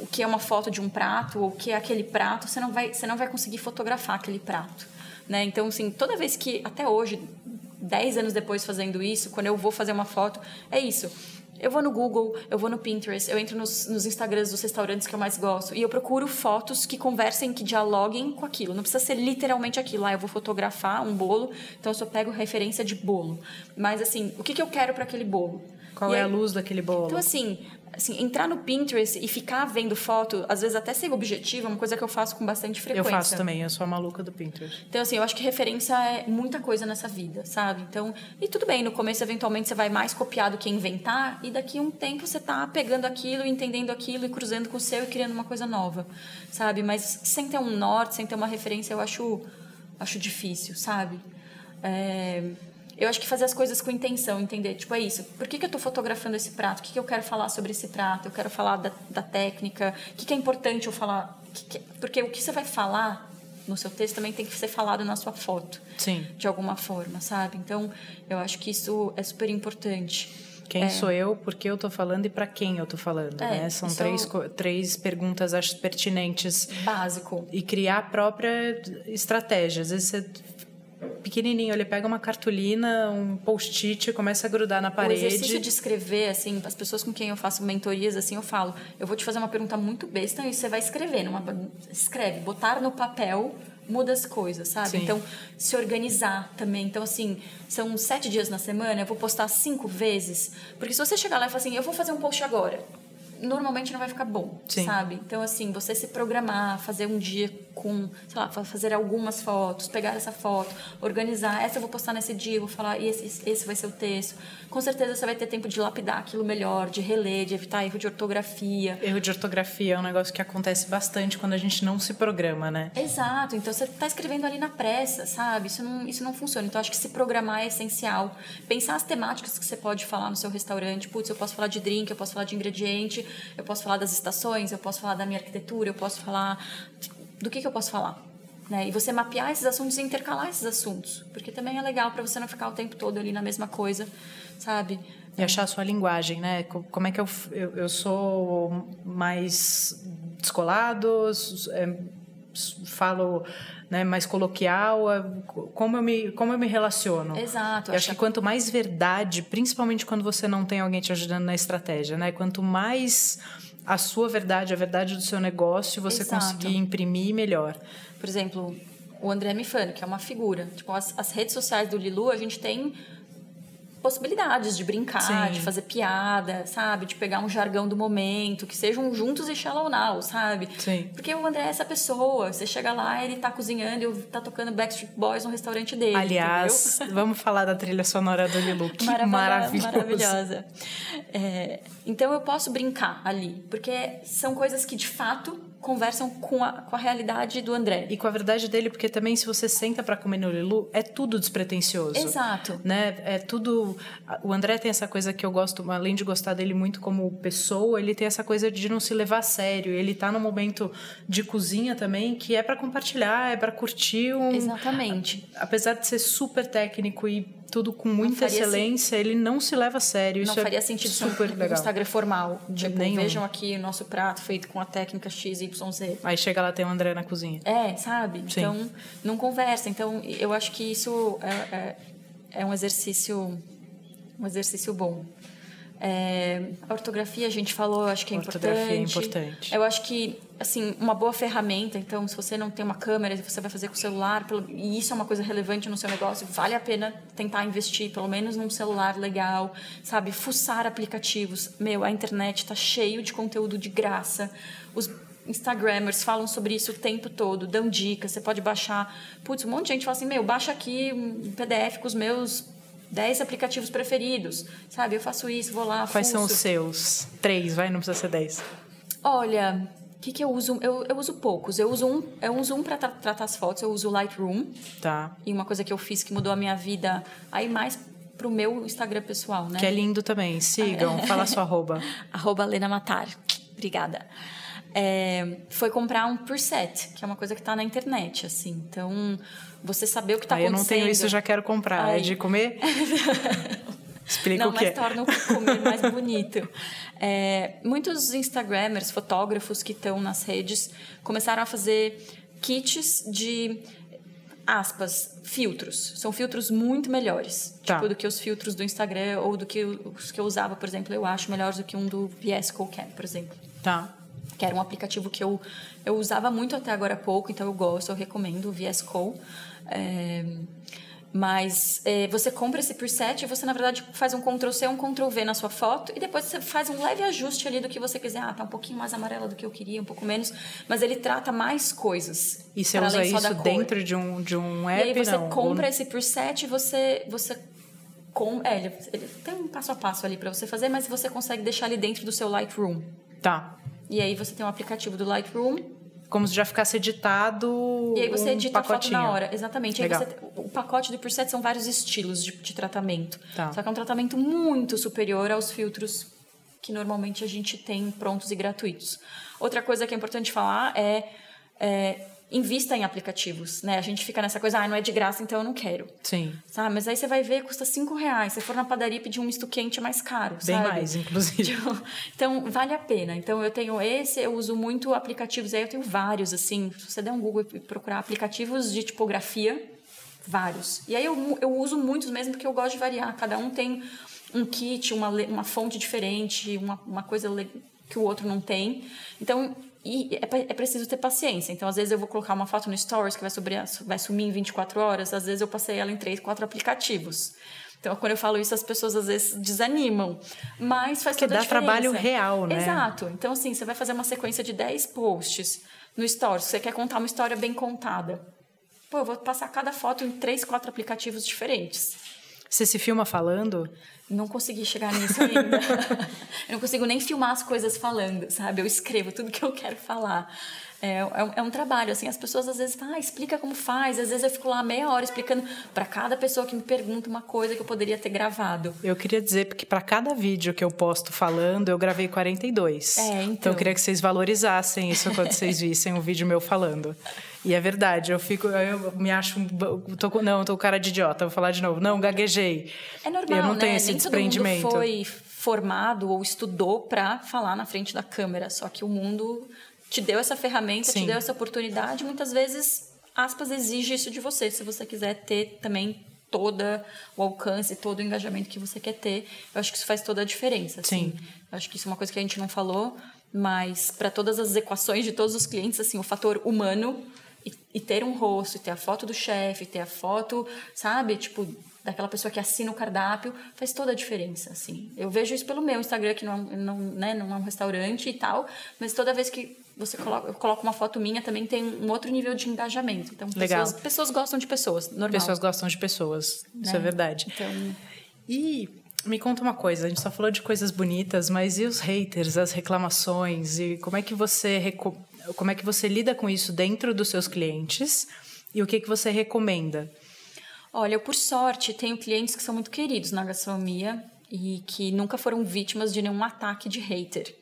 o que é uma foto de um prato ou o que é aquele prato, você não vai, você não vai conseguir fotografar aquele prato. Né? Então, assim, toda vez que, até hoje, 10 anos depois fazendo isso, quando eu vou fazer uma foto, é isso. Eu vou no Google, eu vou no Pinterest, eu entro nos, nos Instagrams dos restaurantes que eu mais gosto e eu procuro fotos que conversem, que dialoguem com aquilo. Não precisa ser literalmente aquilo. Ah, eu vou fotografar um bolo, então eu só pego referência de bolo. Mas, assim, o que, que eu quero para aquele bolo? Qual e é aí, a luz daquele bolo? Então, assim, assim, entrar no Pinterest e ficar vendo foto, às vezes até sem objetivo, é uma coisa que eu faço com bastante frequência. Eu faço também, eu sou a maluca do Pinterest. Então, assim, eu acho que referência é muita coisa nessa vida, sabe? Então, e tudo bem, no começo, eventualmente, você vai mais copiar do que inventar, e daqui a um tempo você tá pegando aquilo, entendendo aquilo e cruzando com o seu e criando uma coisa nova, sabe? Mas sem ter um norte, sem ter uma referência, eu acho, acho difícil, sabe? É eu acho que fazer as coisas com intenção, entender, tipo, é isso. Por que, que eu estou fotografando esse prato? O que, que eu quero falar sobre esse prato? Eu quero falar da, da técnica. O que, que é importante eu falar? Que que, porque o que você vai falar no seu texto também tem que ser falado na sua foto. Sim. De alguma forma, sabe? Então, eu acho que isso é super importante. Quem é. sou eu, por que eu estou falando e para quem eu estou falando, é, né? São três, eu... três perguntas, acho, pertinentes. Básico. E criar a própria estratégia. Às vezes você pequenininho, ele pega uma cartolina, um post-it, começa a grudar na parede. O exercício de escrever, assim, as pessoas com quem eu faço mentorias, assim, eu falo, eu vou te fazer uma pergunta muito besta e você vai escrever, numa, escreve, botar no papel muda as coisas, sabe? Sim. Então, se organizar também. Então, assim, são sete dias na semana, eu vou postar cinco vezes. Porque se você chegar lá e falar assim, eu vou fazer um post agora normalmente não vai ficar bom, Sim. sabe? Então, assim, você se programar, fazer um dia com, sei lá, fazer algumas fotos, pegar essa foto, organizar, essa eu vou postar nesse dia, vou falar, e esse, esse vai ser o texto. Com certeza você vai ter tempo de lapidar aquilo melhor, de reler, de evitar erro de ortografia. Erro de ortografia é um negócio que acontece bastante quando a gente não se programa, né? Exato. Então, você está escrevendo ali na pressa, sabe? Isso não, isso não funciona. Então, acho que se programar é essencial. Pensar as temáticas que você pode falar no seu restaurante. Putz, eu posso falar de drink, eu posso falar de ingrediente, eu posso falar das estações, eu posso falar da minha arquitetura, eu posso falar do que, que eu posso falar. Né? E você mapear esses assuntos e intercalar esses assuntos, porque também é legal para você não ficar o tempo todo ali na mesma coisa, sabe? E achar a sua linguagem, né? Como é que eu, eu, eu sou mais descolado, é, falo né, mais coloquial, é, como eu me, como eu me relaciono. Exato. Eu acho que quanto mais verdade, principalmente quando você não tem alguém te ajudando na estratégia, né? Quanto mais a sua verdade, a verdade do seu negócio, você Exato. conseguir imprimir melhor. Por exemplo, o André Mifano, que é uma figura. Tipo, as, as redes sociais do Lilu, a gente tem possibilidades de brincar, Sim. de fazer piada, sabe? De pegar um jargão do momento, que sejam juntos e shallow now, sabe? Sim. Porque o André é essa pessoa. Você chega lá, ele tá cozinhando e tá tocando Backstreet Boys no restaurante dele. Aliás, entendeu? vamos falar da trilha sonora do Lilu. Que maravilhosa. Maravilhosa. É, então eu posso brincar ali, porque são coisas que de fato conversam com a, com a realidade do André. E com a verdade dele, porque também se você senta para comer no Lilu, é tudo despretensioso. Exato. Né? É tudo... O André tem essa coisa que eu gosto, além de gostar dele muito como pessoa, ele tem essa coisa de não se levar a sério. Ele tá num momento de cozinha também que é para compartilhar, é para curtir um... Exatamente. Apesar de ser super técnico e tudo com muita excelência, ele não se leva a sério. Isso não faria é sentido super um legal. Instagram formal. Tipo, Nenhum. vejam aqui o nosso prato feito com a técnica XYZ. Aí chega lá, tem o André na cozinha. É, sabe? Sim. Então, não conversa. Então, eu acho que isso é, é, é um exercício um exercício bom. É, a ortografia a gente falou, acho que é ortografia importante. é importante. Eu acho que assim uma boa ferramenta. Então, se você não tem uma câmera, você vai fazer com o celular, e isso é uma coisa relevante no seu negócio, vale a pena tentar investir, pelo menos num celular legal, sabe? Fuçar aplicativos. Meu, a internet está cheio de conteúdo de graça. Os Instagramers falam sobre isso o tempo todo, dão dicas, você pode baixar. Putz, um monte de gente fala assim: meu, baixa aqui um PDF com os meus 10 aplicativos preferidos, sabe? Eu faço isso, vou lá, Quais fuço. são os seus? Três, vai, não precisa ser dez. Olha, o que, que eu uso? Eu, eu uso poucos. Eu uso um, eu uso um para tra tratar as fotos, eu uso o Lightroom. Tá. E uma coisa que eu fiz que mudou a minha vida, aí mais pro meu Instagram pessoal, né? Que é lindo também. Sigam, fala sua arroba. arroba Lena Matar. Obrigada. É, foi comprar um preset, que é uma coisa que está na internet, assim. Então, você saber o que está Aí eu acontecendo... não tenho isso, já quero comprar. Aí. É de comer? Explica não, o que mas torna o comer mais bonito. É, muitos Instagramers, fotógrafos que estão nas redes começaram a fazer kits de aspas, filtros. São filtros muito melhores. Tá. Tipo, do que os filtros do Instagram ou do que os que eu usava, por exemplo, eu acho melhores do que um do VS Code, por exemplo. Tá. Que era um aplicativo que eu, eu usava muito até agora há pouco, então eu gosto, eu recomendo o VS Code. É, mas é, você compra esse preset e você, na verdade, faz um Ctrl-C, um Ctrl-V na sua foto e depois você faz um leve ajuste ali do que você quiser. Ah, tá um pouquinho mais amarela do que eu queria, um pouco menos. Mas ele trata mais coisas. E você usa isso cor. dentro de um, de um app? E aí você não? compra Ou- esse preset e você, você com, é, ele, ele tem um passo a passo ali para você fazer, mas você consegue deixar ele dentro do seu Lightroom. Tá. E aí você tem um aplicativo do Lightroom Como se já ficasse editado e aí você um edita a foto pacotinho. na hora. Exatamente. Você- o pacote do preset são vários estilos de, de tratamento. Tá. Só que é um tratamento muito superior aos filtros que normalmente a gente tem prontos e gratuitos. Outra coisa que é importante falar é, é invista em aplicativos, né? A gente fica nessa coisa, ah, não é de graça, então eu não quero. Sim. Sabe? Mas aí você vai ver, custa cinco reais. Se for na padaria pedir um misto quente é mais caro, Bem sabe? mais, inclusive. Tipo, Então, vale a pena. Então, eu tenho esse, eu uso muito aplicativos. Aí eu tenho vários, assim. Se você der um Google e procurar aplicativos de tipografia, vários. E aí eu, eu uso muitos mesmo porque eu gosto de variar. Cada um tem um kit, uma, uma fonte diferente, uma, uma coisa que o outro não tem. Então, e é, é preciso ter paciência. Então, às vezes eu vou colocar uma foto no Stories que vai, sobre, vai sumir em 24 horas. Às vezes eu passei ela em 3, 4 aplicativos. Então, quando eu falo isso, as pessoas às vezes desanimam. Mas faz Porque toda a dá diferença. trabalho real, né? Exato. Então, assim, você vai fazer uma sequência de 10 posts no Stories. Você quer contar uma história bem contada. Pô, eu vou passar cada foto em 3, 4 aplicativos diferentes. Você se filma falando? Não consegui chegar nisso ainda. eu não consigo nem filmar as coisas falando, sabe? Eu escrevo tudo que eu quero falar. É, é, um, é um trabalho, assim, as pessoas às vezes falam, ah, explica como faz. Às vezes eu fico lá meia hora explicando para cada pessoa que me pergunta uma coisa que eu poderia ter gravado. Eu queria dizer porque para cada vídeo que eu posto falando, eu gravei 42. É, então. eu queria que vocês valorizassem isso quando vocês vissem um vídeo meu falando. E é verdade, eu fico, eu me acho, um- tô, não, tô cara de idiota, vou falar de novo. Não, gaguejei. É normal, Eu não né? tenho esse Nem desprendimento. todo mundo foi formado ou estudou para falar na frente da câmera, só que o mundo te deu essa ferramenta, Sim. te deu essa oportunidade, muitas vezes aspas exige isso de você, se você quiser ter também toda o alcance, todo o engajamento que você quer ter, eu acho que isso faz toda a diferença. assim. Sim. Eu acho que isso é uma coisa que a gente não falou, mas para todas as equações de todos os clientes, assim, o fator humano e, ter um rosto, e ter a foto do chefe, ter a foto, sabe, tipo daquela pessoa que assina o cardápio, faz toda a diferença, assim. Eu vejo isso pelo meu Instagram, que não, é não, né, não é um restaurante e tal, mas toda vez que você coloca, eu coloco uma foto minha, também tem um outro nível de engajamento. Então, pessoas, pessoas gostam de pessoas, normal. Pessoas gostam de pessoas, né? isso é verdade. Então... E me conta uma coisa, a gente só falou de coisas bonitas, mas e os haters, as reclamações e como é que você como é que você lida com isso dentro dos seus clientes e o que que você recomenda? Olha, eu por sorte tenho clientes que são muito queridos na gastronomia e que nunca foram vítimas de nenhum ataque de hater,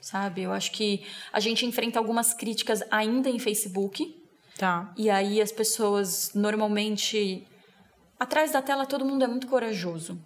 sabe? Eu acho que a gente enfrenta algumas críticas ainda em Facebook. Tá. E aí as pessoas normalmente atrás da tela todo mundo é muito corajoso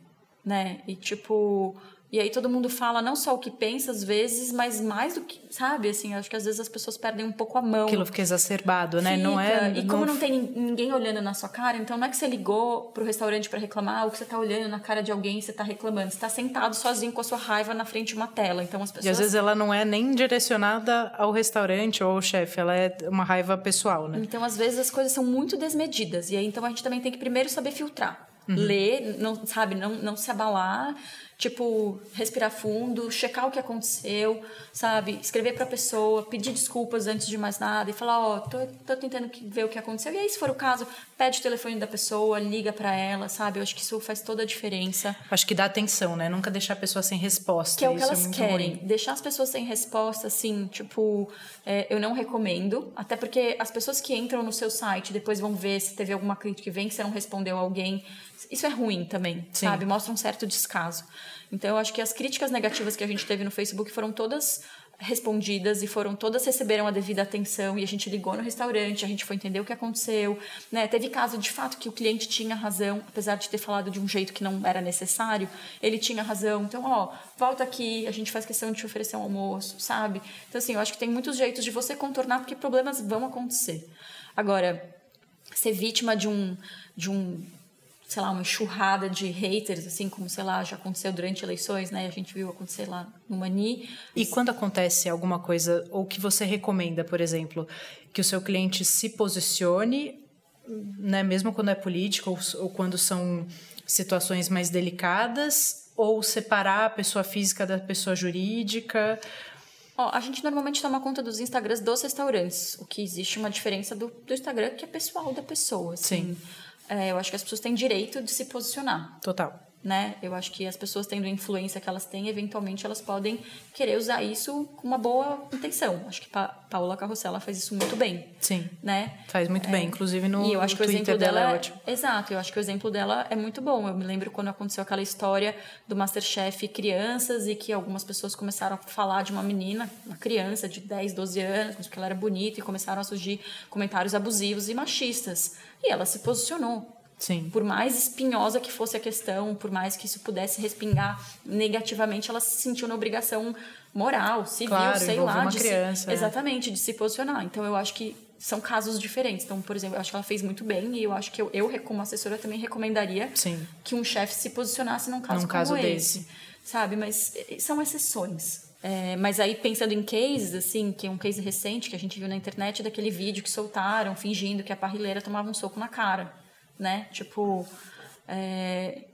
né? E tipo, e aí todo mundo fala não só o que pensa às vezes, mas mais do que, sabe? Assim, acho que às vezes as pessoas perdem um pouco a mão. Aquilo fica exacerbado, né? Fica. Não é. E como não... não tem ninguém olhando na sua cara, então não é que você ligou pro restaurante para reclamar, ou que você tá olhando na cara de alguém e você tá reclamando. Você tá sentado sozinho com a sua raiva na frente de uma tela. Então as pessoas. E às vezes ela não é nem direcionada ao restaurante ou ao chefe, ela é uma raiva pessoal, né? Então às vezes as coisas são muito desmedidas. E aí então a gente também tem que primeiro saber filtrar uhum. ler, não, sabe, não, não se abalar, tipo, respirar fundo, checar o que aconteceu, sabe, escrever para a pessoa, pedir desculpas antes de mais nada e falar, ó, oh, tô, tô tentando ver o que aconteceu. E aí, se for o caso, pede o telefone da pessoa, liga para ela, sabe? Eu acho que isso faz toda a diferença. Acho que dá atenção, né? Nunca deixar a pessoa sem resposta. Que é o que elas é querem. Ruim. Deixar as pessoas sem resposta, assim, tipo, é, eu não recomendo, até porque as pessoas que entram no seu site depois vão ver se teve alguma crítica que vem que você não respondeu a alguém isso é ruim também, Sim. sabe? Mostra um certo descaso. Então, eu acho que as críticas negativas que a gente teve no Facebook foram todas respondidas e foram todas receberam a devida atenção e a gente ligou no restaurante, a gente foi entender o que aconteceu, né? Teve caso de fato que o cliente tinha razão, apesar de ter falado de um jeito que não era necessário, ele tinha razão. Então, ó, volta aqui, a gente faz questão de te oferecer um almoço, sabe? Então, assim, eu acho que tem muitos jeitos de você contornar porque problemas vão acontecer. Agora, ser vítima de um de um sei lá, uma enxurrada de haters, assim como, sei lá, já aconteceu durante eleições, né? A gente viu acontecer lá no Mani. E quando acontece alguma coisa, ou que você recomenda, por exemplo, que o seu cliente se posicione, né, mesmo quando é político ou, ou quando são situações mais delicadas, ou separar a pessoa física da pessoa jurídica? Ó, a gente normalmente toma conta dos Instagrams dos restaurantes, o que existe uma diferença do, do Instagram que é pessoal da pessoa. Assim. Sim é, eu acho que as pessoas têm direito de se posicionar. Total né? Eu acho que as pessoas tendo a influência que elas têm, eventualmente elas podem querer usar isso com uma boa intenção. Acho que pa Paula Carrossela faz isso muito bem. Sim. Né? Faz muito é, bem, inclusive no E eu acho que o exemplo dela, dela é ótimo. Exato, eu acho que o exemplo dela é muito bom. Eu me lembro quando aconteceu aquela história do Masterchef crianças e que algumas pessoas começaram a falar de uma menina, uma criança de 10, 12 anos, porque ela era bonita e começaram a surgir comentários abusivos e machistas. E ela se posicionou Sim. Por mais espinhosa que fosse a questão, por mais que isso pudesse respingar negativamente, ela se sentiu na obrigação moral, civil, claro, sei lá, uma de criança, se, é. exatamente, de se posicionar. Então eu acho que são casos diferentes. Então, por exemplo, eu acho que ela fez muito bem e eu acho que eu, eu como assessora, também recomendaria Sim. que um chefe se posicionasse num caso num como caso esse. Desse. Sabe? Mas são exceções. É, mas aí, pensando em cases, assim, que é um case recente que a gente viu na internet, daquele vídeo que soltaram fingindo que a parrilheira tomava um soco na cara né? Tipo, é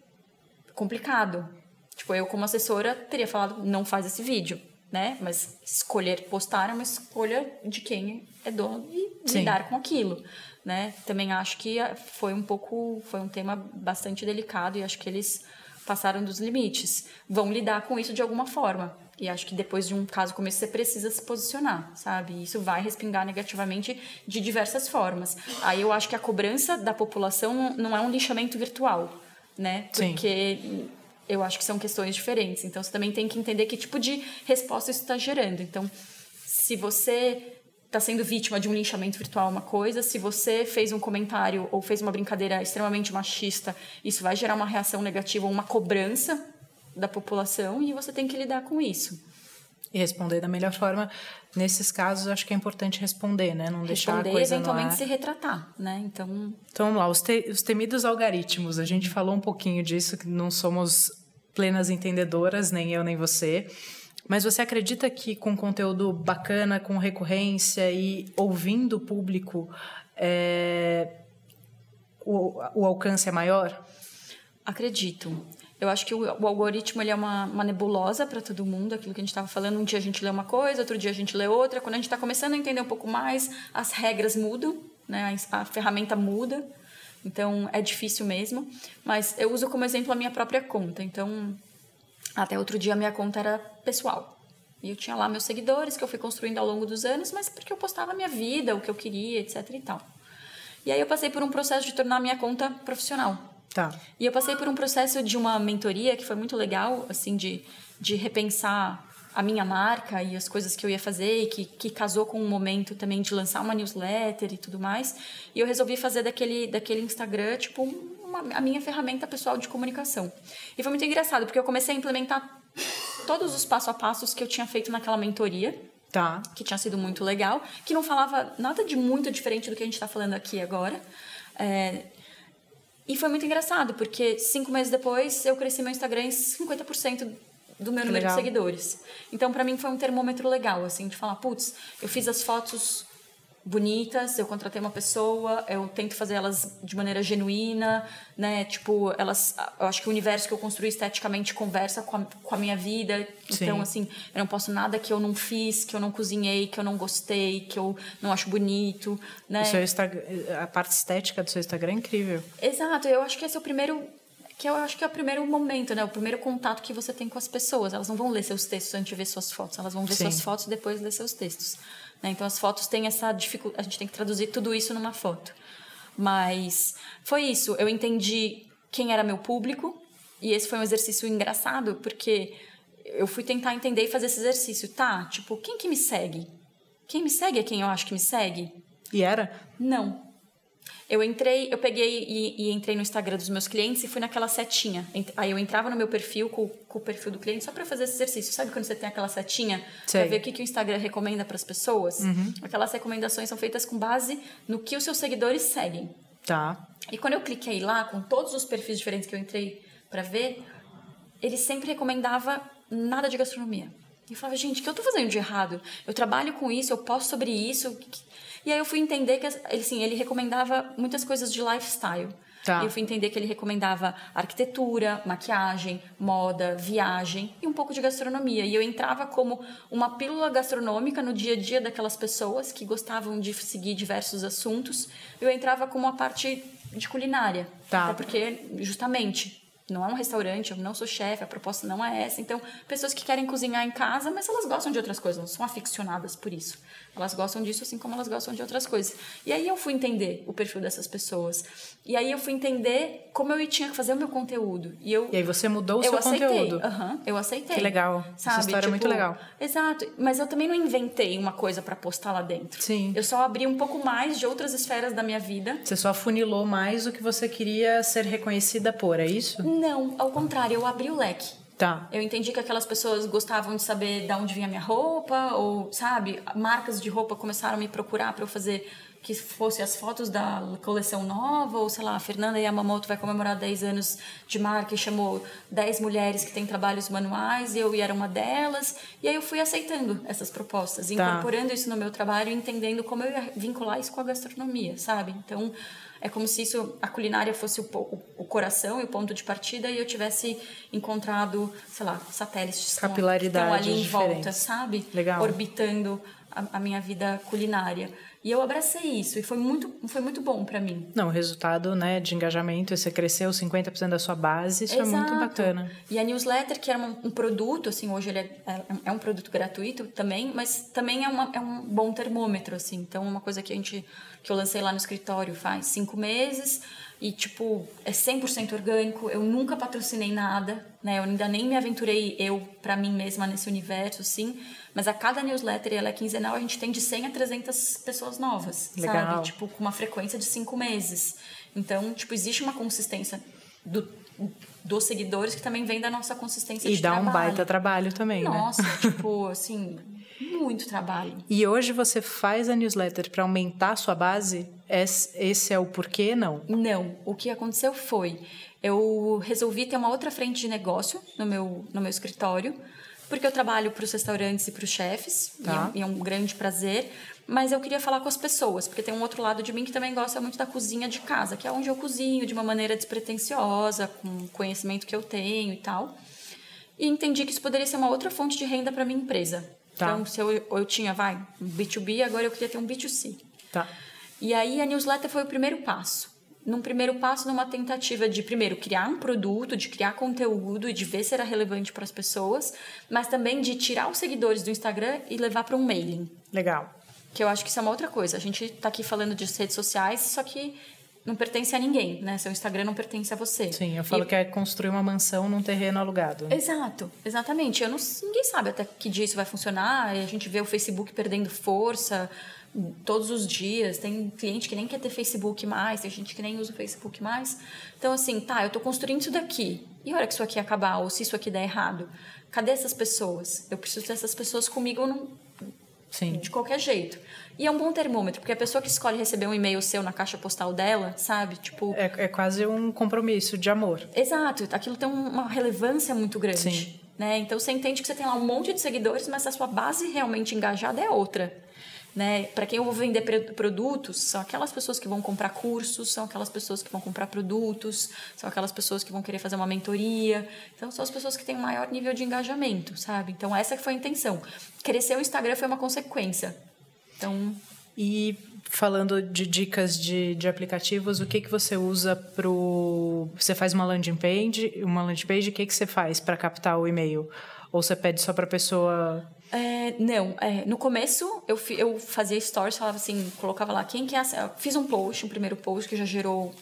complicado. Tipo, eu como assessora teria falado, não faz esse vídeo, né? Mas escolher postar é uma escolha de quem é dono e Sim. lidar com aquilo, né? Também acho que foi um pouco, foi um tema bastante delicado e acho que eles passaram dos limites. Vão lidar com isso de alguma forma. E acho que depois de um caso como esse, você precisa se posicionar, sabe? Isso vai respingar negativamente de diversas formas. Aí eu acho que a cobrança da população não é um lixamento virtual, né? Porque Sim. eu acho que são questões diferentes. Então você também tem que entender que tipo de resposta isso está gerando. Então, se você está sendo vítima de um linchamento virtual uma coisa, se você fez um comentário ou fez uma brincadeira extremamente machista, isso vai gerar uma reação negativa ou uma cobrança da população e você tem que lidar com isso. E responder da melhor forma. Nesses casos, acho que é importante responder, né? Não responder, deixar a coisa eventualmente se retratar, né? Então... Então, vamos lá. Os, te, os temidos algoritmos. A gente falou um pouquinho disso, que não somos plenas entendedoras, nem eu, nem você. Mas você acredita que com conteúdo bacana, com recorrência e ouvindo o público, é, o, o alcance é maior? Acredito. Eu acho que o, o algoritmo ele é uma, uma nebulosa para todo mundo, aquilo que a gente estava falando. Um dia a gente lê uma coisa, outro dia a gente lê outra. Quando a gente está começando a entender um pouco mais, as regras mudam, né? a, a ferramenta muda. Então é difícil mesmo. Mas eu uso como exemplo a minha própria conta. Então, até outro dia a minha conta era pessoal. E eu tinha lá meus seguidores que eu fui construindo ao longo dos anos, mas porque eu postava a minha vida, o que eu queria, etc e tal. E aí eu passei por um processo de tornar a minha conta profissional. Tá. E eu passei por um processo de uma mentoria que foi muito legal, assim, de, de repensar a minha marca e as coisas que eu ia fazer e que, que casou com um momento também de lançar uma newsletter e tudo mais. E eu resolvi fazer daquele, daquele Instagram, tipo, uma, a minha ferramenta pessoal de comunicação. E foi muito engraçado, porque eu comecei a implementar todos os passo a passos que eu tinha feito naquela mentoria. Tá. Que tinha sido muito legal, que não falava nada de muito diferente do que a gente está falando aqui agora. É, e foi muito engraçado, porque cinco meses depois eu cresci meu Instagram em 50% do meu número legal. de seguidores. Então, para mim, foi um termômetro legal, assim, de falar, putz, eu fiz as fotos bonitas, eu contratei uma pessoa, eu tento fazer elas de maneira genuína, né? Tipo, elas, eu acho que o universo que eu construí esteticamente conversa com a, com a minha vida. Sim. Então, assim, eu não posso nada que eu não fiz, que eu não cozinhei, que eu não gostei, que eu não acho bonito, né? O seu Instagram, a parte estética do seu Instagram é incrível. Exato, eu acho que esse é o primeiro que eu acho que é o primeiro momento, né? O primeiro contato que você tem com as pessoas. Elas não vão ler seus textos antes de ver suas fotos. Elas vão ver Sim. suas fotos depois ler seus textos. Né? Então, as fotos têm essa dificuldade. A gente tem que traduzir tudo isso numa foto. Mas foi isso. Eu entendi quem era meu público. E esse foi um exercício engraçado, porque eu fui tentar entender e fazer esse exercício. Tá, tipo, quem que me segue? Quem me segue é quem eu acho que me segue? E era? Não. Eu entrei, eu peguei e, e, entrei no Instagram dos meus clientes e fui naquela setinha. Aí eu entrava no meu perfil com, com o perfil do cliente só para fazer esse exercício. Sabe quando você tem aquela setinha para ver o que, que o Instagram recomenda para as pessoas? Uhum. Aquelas recomendações são feitas com base no que os seus seguidores seguem. Tá. E quando eu cliquei lá com todos os perfis diferentes que eu entrei para ver, ele sempre recomendava nada de gastronomia. E eu falava, gente, o que eu estou fazendo de errado? Eu trabalho com isso, eu posto sobre isso. E aí eu fui entender que ele, assim, ele recomendava muitas coisas de lifestyle. Tá. E eu fui entender que ele recomendava arquitetura, maquiagem, moda, viagem e um pouco de gastronomia. E eu entrava como uma pílula gastronômica no dia a dia daquelas pessoas que gostavam de seguir diversos assuntos. Eu entrava como uma parte de culinária. Tá. Até porque, justamente, não é um restaurante, eu não sou chefe, a proposta não é essa. Então, pessoas que querem cozinhar em casa, mas elas gostam de outras coisas, não são aficionadas por isso. Elas gostam disso assim como elas gostam de outras coisas. E aí eu fui entender o perfil dessas pessoas. E aí eu fui entender como eu tinha que fazer o meu conteúdo. E, eu, e aí você mudou o seu aceitei. conteúdo. Uhum, eu aceitei. Que legal. Sabe? Essa história tipo, é muito tipo, legal. Exato. Mas eu também não inventei uma coisa para postar lá dentro. Sim. Eu só abri um pouco mais de outras esferas da minha vida. Você só afunilou mais o que você queria ser reconhecida por, é isso? Não, ao contrário, eu abri o leque. Tá. Eu entendi que aquelas pessoas gostavam de saber de onde vinha minha roupa, ou, sabe, marcas de roupa começaram a me procurar para eu fazer que fosse as fotos da coleção nova, ou sei lá, a Fernanda Yamamoto vai comemorar 10 anos de marca e chamou 10 mulheres que têm trabalhos manuais, e eu era uma delas. E aí eu fui aceitando essas propostas, tá. incorporando isso no meu trabalho, entendendo como eu ia vincular isso com a gastronomia, sabe? Então, é como se isso, a culinária fosse o, o, o, coração e o ponto de partida e eu tivesse encontrado, sei lá, satélites Capilaridade que estão ali em volta, sabe? Legal. Orbitando a, a minha vida culinária. E eu abracei isso e foi muito, foi muito bom para mim. Não, o resultado né, de engajamento, você cresceu 50% da sua base, isso Exato. é muito bacana. E a newsletter, que era um, um produto, assim, hoje ele é, é, é, um produto gratuito também, mas também é, uma, é um bom termômetro, assim. Então, é uma coisa que a gente, que eu lancei lá no escritório faz cinco meses e, tipo, é 100% orgânico, eu nunca patrocinei nada, né? Eu ainda nem me aventurei eu para mim mesma nesse universo, assim mas a cada newsletter, ela é quinzenal, a gente tem de 100 a 300 pessoas novas, Legal. sabe? Tipo, com uma frequência de cinco meses. Então, tipo, existe uma consistência do, dos seguidores que também vem da nossa consistência e de trabalho. E dá um baita trabalho também, nossa, né? Nossa, tipo, assim, muito trabalho. E hoje você faz a newsletter para aumentar a sua base? Esse é o porquê, não? Não. O que aconteceu foi, eu resolvi ter uma outra frente de negócio no meu, no meu escritório, porque eu trabalho para os restaurantes e para os chefes, tá. e, é, e é um grande prazer mas eu queria falar com as pessoas, porque tem um outro lado de mim que também gosta muito da cozinha de casa, que é onde eu cozinho de uma maneira despretensiosa, com o conhecimento que eu tenho e tal. E entendi que isso poderia ser uma outra fonte de renda para minha empresa. Tá. Então, se eu, eu tinha, vai, um B2B, agora eu queria ter um B2C. Tá. E aí a newsletter foi o primeiro passo. Num primeiro passo, numa tentativa de, primeiro, criar um produto, de criar conteúdo e de ver se era relevante para as pessoas, mas também de tirar os seguidores do Instagram e levar para um mailing. Legal. Que eu acho que isso é uma outra coisa. A gente está aqui falando de redes sociais, só que não pertence a ninguém, né? Seu Instagram não pertence a você. Sim, eu falo e... que é construir uma mansão num terreno alugado. Exato, exatamente. Eu não, ninguém sabe até que dia isso vai funcionar. A gente vê o Facebook perdendo força todos os dias. Tem cliente que nem quer ter Facebook mais, tem gente que nem usa o Facebook mais. Então, assim, tá, eu estou construindo isso daqui. E a hora que isso aqui acabar, ou se isso aqui der errado, cadê essas pessoas? Eu preciso ter essas pessoas comigo não, Sim. de qualquer jeito. E é um bom termômetro, porque a pessoa que escolhe receber um e-mail seu na caixa postal dela, sabe? Tipo. É, é quase um compromisso de amor. Exato. Aquilo tem uma relevância muito grande. Sim. Né? Então você entende que você tem lá um monte de seguidores, mas a sua base realmente engajada é outra. Né? Para quem eu vou vender produtos, são aquelas pessoas que vão comprar cursos, são aquelas pessoas que vão comprar produtos, são aquelas pessoas que vão querer fazer uma mentoria. Então, são as pessoas que têm um maior nível de engajamento, sabe? Então, essa foi a intenção. Crescer o Instagram foi uma consequência. Então. E falando de dicas de, de aplicativos, o que, que você usa para Você faz uma landing page, uma landing page, o que, que você faz para captar o e-mail? Ou você pede só para pessoa é, não, é, no começo eu, eu fazia stories, falava assim, colocava lá quem que é. Fiz um post, um primeiro post que já gerou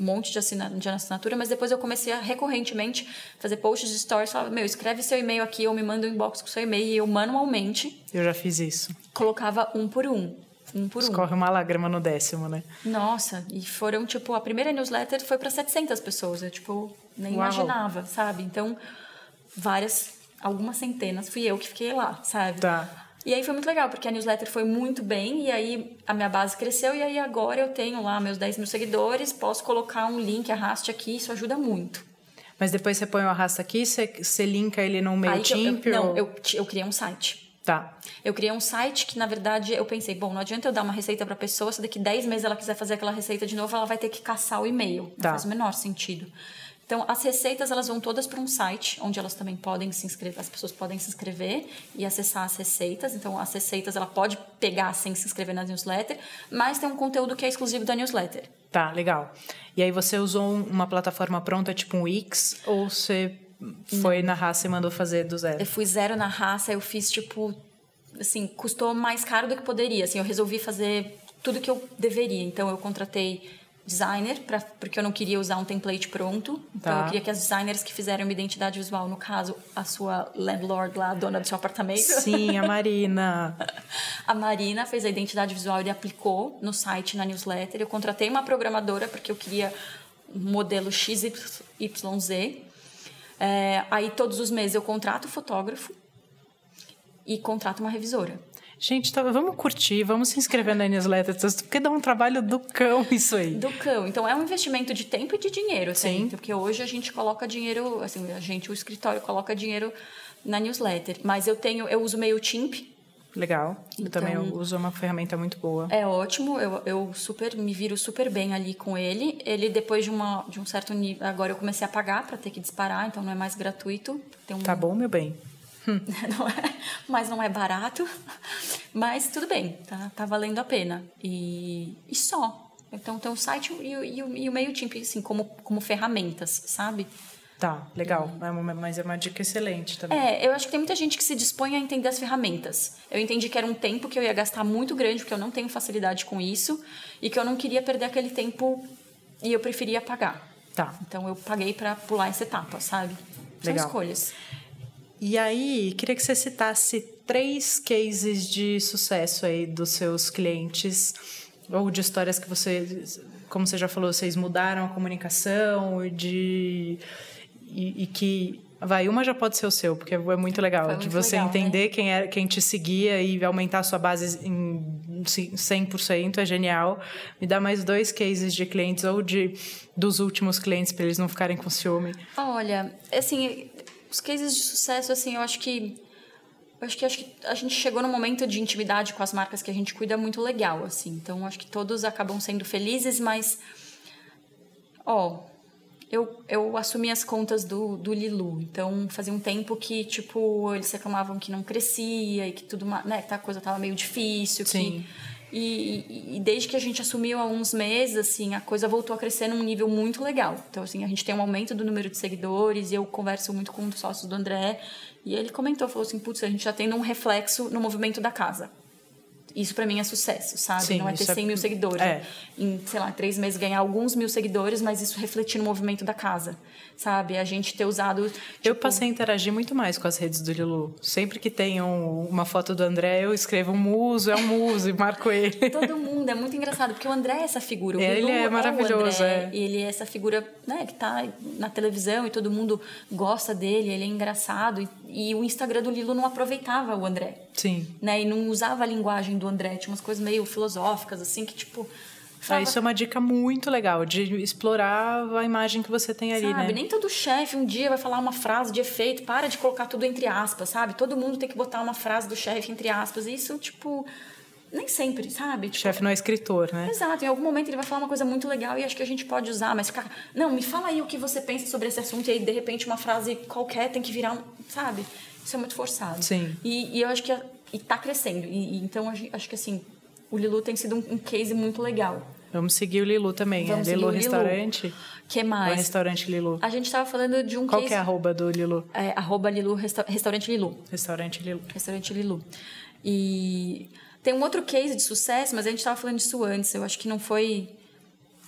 um monte de, assina, de assinatura, mas depois eu comecei a recorrentemente fazer posts de stories, falava, meu, escreve seu e-mail aqui ou me manda um inbox com seu e-mail e eu manualmente. Eu já fiz isso. Colocava um por um. Um por Escorre um. uma lágrima no décimo, né? Nossa, e foram, tipo, a primeira newsletter foi para 700 pessoas. Eu, tipo, nem Uau. imaginava, sabe? Então, várias algumas centenas, fui eu que fiquei lá, sabe? Tá. E aí foi muito legal, porque a newsletter foi muito bem, e aí a minha base cresceu, e aí agora eu tenho lá meus 10 mil seguidores, posso colocar um link, arraste aqui, isso ajuda muito. Mas depois você põe o arrasta aqui, você, você linka ele no MailChimp? Eu, eu, não, eu, eu criei um site. Tá. Eu criei um site que, na verdade, eu pensei, bom, não adianta eu dar uma receita para a pessoa, se daqui 10 meses ela quiser fazer aquela receita de novo, ela vai ter que caçar o e-mail. Não tá. faz o menor sentido. Então, as receitas elas vão todas para um site onde elas também podem se inscrever, as pessoas podem se inscrever e acessar as receitas. Então, as receitas ela pode pegar sem se inscrever na newsletter, mas tem um conteúdo que é exclusivo da newsletter. Tá, legal. E aí você usou uma plataforma pronta, tipo um Wix, ou você foi na raça e mandou fazer do zero? Eu fui zero na raça, eu fiz tipo assim, custou mais caro do que poderia. Assim, eu resolvi fazer tudo que eu deveria. Então, eu contratei designer, pra, porque eu não queria usar um template pronto. Então tá. eu queria que as designers que fizeram uma identidade visual, no caso, a sua landlord lá, a dona do seu apartamento. Sim, a Marina. a Marina fez a identidade visual e aplicou no site, na newsletter. Eu contratei uma programadora porque eu queria um modelo XYZ. É, aí todos os meses eu contrato o fotógrafo e contrato uma revisora. Gente, tá, vamos curtir, vamos se inscrever na newsletter, porque dá um trabalho do cão isso aí. Do cão. Então é um investimento de tempo e de dinheiro, assim, Sim. Porque hoje a gente coloca dinheiro, assim, a gente, o escritório coloca dinheiro na newsletter. Mas eu tenho, eu uso MailChimp. Legal. Então, eu também então, uso uma ferramenta muito boa. É ótimo, eu, eu super me viro super bem ali com ele. Ele depois de uma de um certo nível, agora eu comecei a pagar para ter que disparar, então não é mais gratuito. Um... Tá bom, meu bem. não é, mas não é barato. Mas tudo bem, tá, tá valendo a pena. E, e só. Então tem o site e, e, e o MailChimp, assim, como, como ferramentas, sabe? Tá, legal. É uma, mas é uma dica excelente também. É, eu acho que tem muita gente que se dispõe a entender as ferramentas. Eu entendi que era um tempo que eu ia gastar muito grande, porque eu não tenho facilidade com isso, e que eu não queria perder aquele tempo e eu preferia pagar. Tá. Então eu paguei para pular essa etapa, sabe? São legal. escolhas. E aí, queria que você citasse três cases de sucesso aí dos seus clientes ou de histórias que você, como você já falou, vocês mudaram a comunicação de e, e que Vai, uma já pode ser o seu, porque é muito legal. Foi de muito você legal, entender né? quem, é, quem te seguia e aumentar a sua base em 100% é genial. Me dá mais dois cases de clientes ou de dos últimos clientes para eles não ficarem com ciúme. Olha, assim, os cases de sucesso, assim, eu acho que acho que acho que a gente chegou num momento de intimidade com as marcas que a gente cuida muito legal, assim. Então acho que todos acabam sendo felizes, mas ó, eu, eu assumi as contas do, do Lilu. Então, fazia um tempo que, tipo, eles reclamavam que não crescia e que tudo, né, que a coisa tava meio difícil. Sim. Que, e, e, desde que a gente assumiu há uns meses, assim, a coisa voltou a crescer num nível muito legal. Então, assim, a gente tem um aumento do número de seguidores e eu converso muito com um dos sócios do André. E ele comentou, falou assim, putz, a gente já tem um reflexo no movimento da casa. Isso para mim é sucesso, sabe? Sim, não é ter 100 é... mil seguidores. É. Em, sei lá, três meses ganhar alguns mil seguidores, mas isso refletir no movimento da casa sabe? A gente ter usado. Tipo... Eu passei a interagir muito mais com as redes do Lilu. Sempre que tem um, uma foto do André, eu escrevo muso, é um muso e marco ele. Todo mundo, é muito engraçado, porque o André é essa figura. O ele é maravilhoso, é, André, é. Ele é essa figura né, que tá na televisão e todo mundo gosta dele, ele é engraçado. E, e o Instagram do Lilo não aproveitava o André. Sim. Né? E não usava a linguagem do André. Tinha umas coisas meio filosóficas, assim, que tipo ah, isso é uma dica muito legal, de explorar a imagem que você tem ali, sabe, né? Nem todo chefe um dia vai falar uma frase de efeito, para de colocar tudo entre aspas, sabe? Todo mundo tem que botar uma frase do chefe entre aspas. Isso, tipo, nem sempre, sabe? Tipo, chefe não é escritor, né? Exato, em algum momento ele vai falar uma coisa muito legal e acho que a gente pode usar, mas ficar. Não, me fala aí o que você pensa sobre esse assunto e aí de repente uma frase qualquer tem que virar, um, sabe? Isso é muito forçado. Sim. E, e eu acho que. E tá crescendo. E, e então acho que assim, o Lilu tem sido um, um case muito legal. Vamos seguir o Lilu também, Vamos é Lilu Restaurante. Lilu. que mais? O restaurante Lilu. A gente estava falando de um Qual case... que é a arroba do Lilu? É, arroba Lilu, resta... restaurante Lilu. Restaurante Lilu. Restaurante Lilu. E tem um outro case de sucesso, mas a gente estava falando disso antes. Eu acho que não foi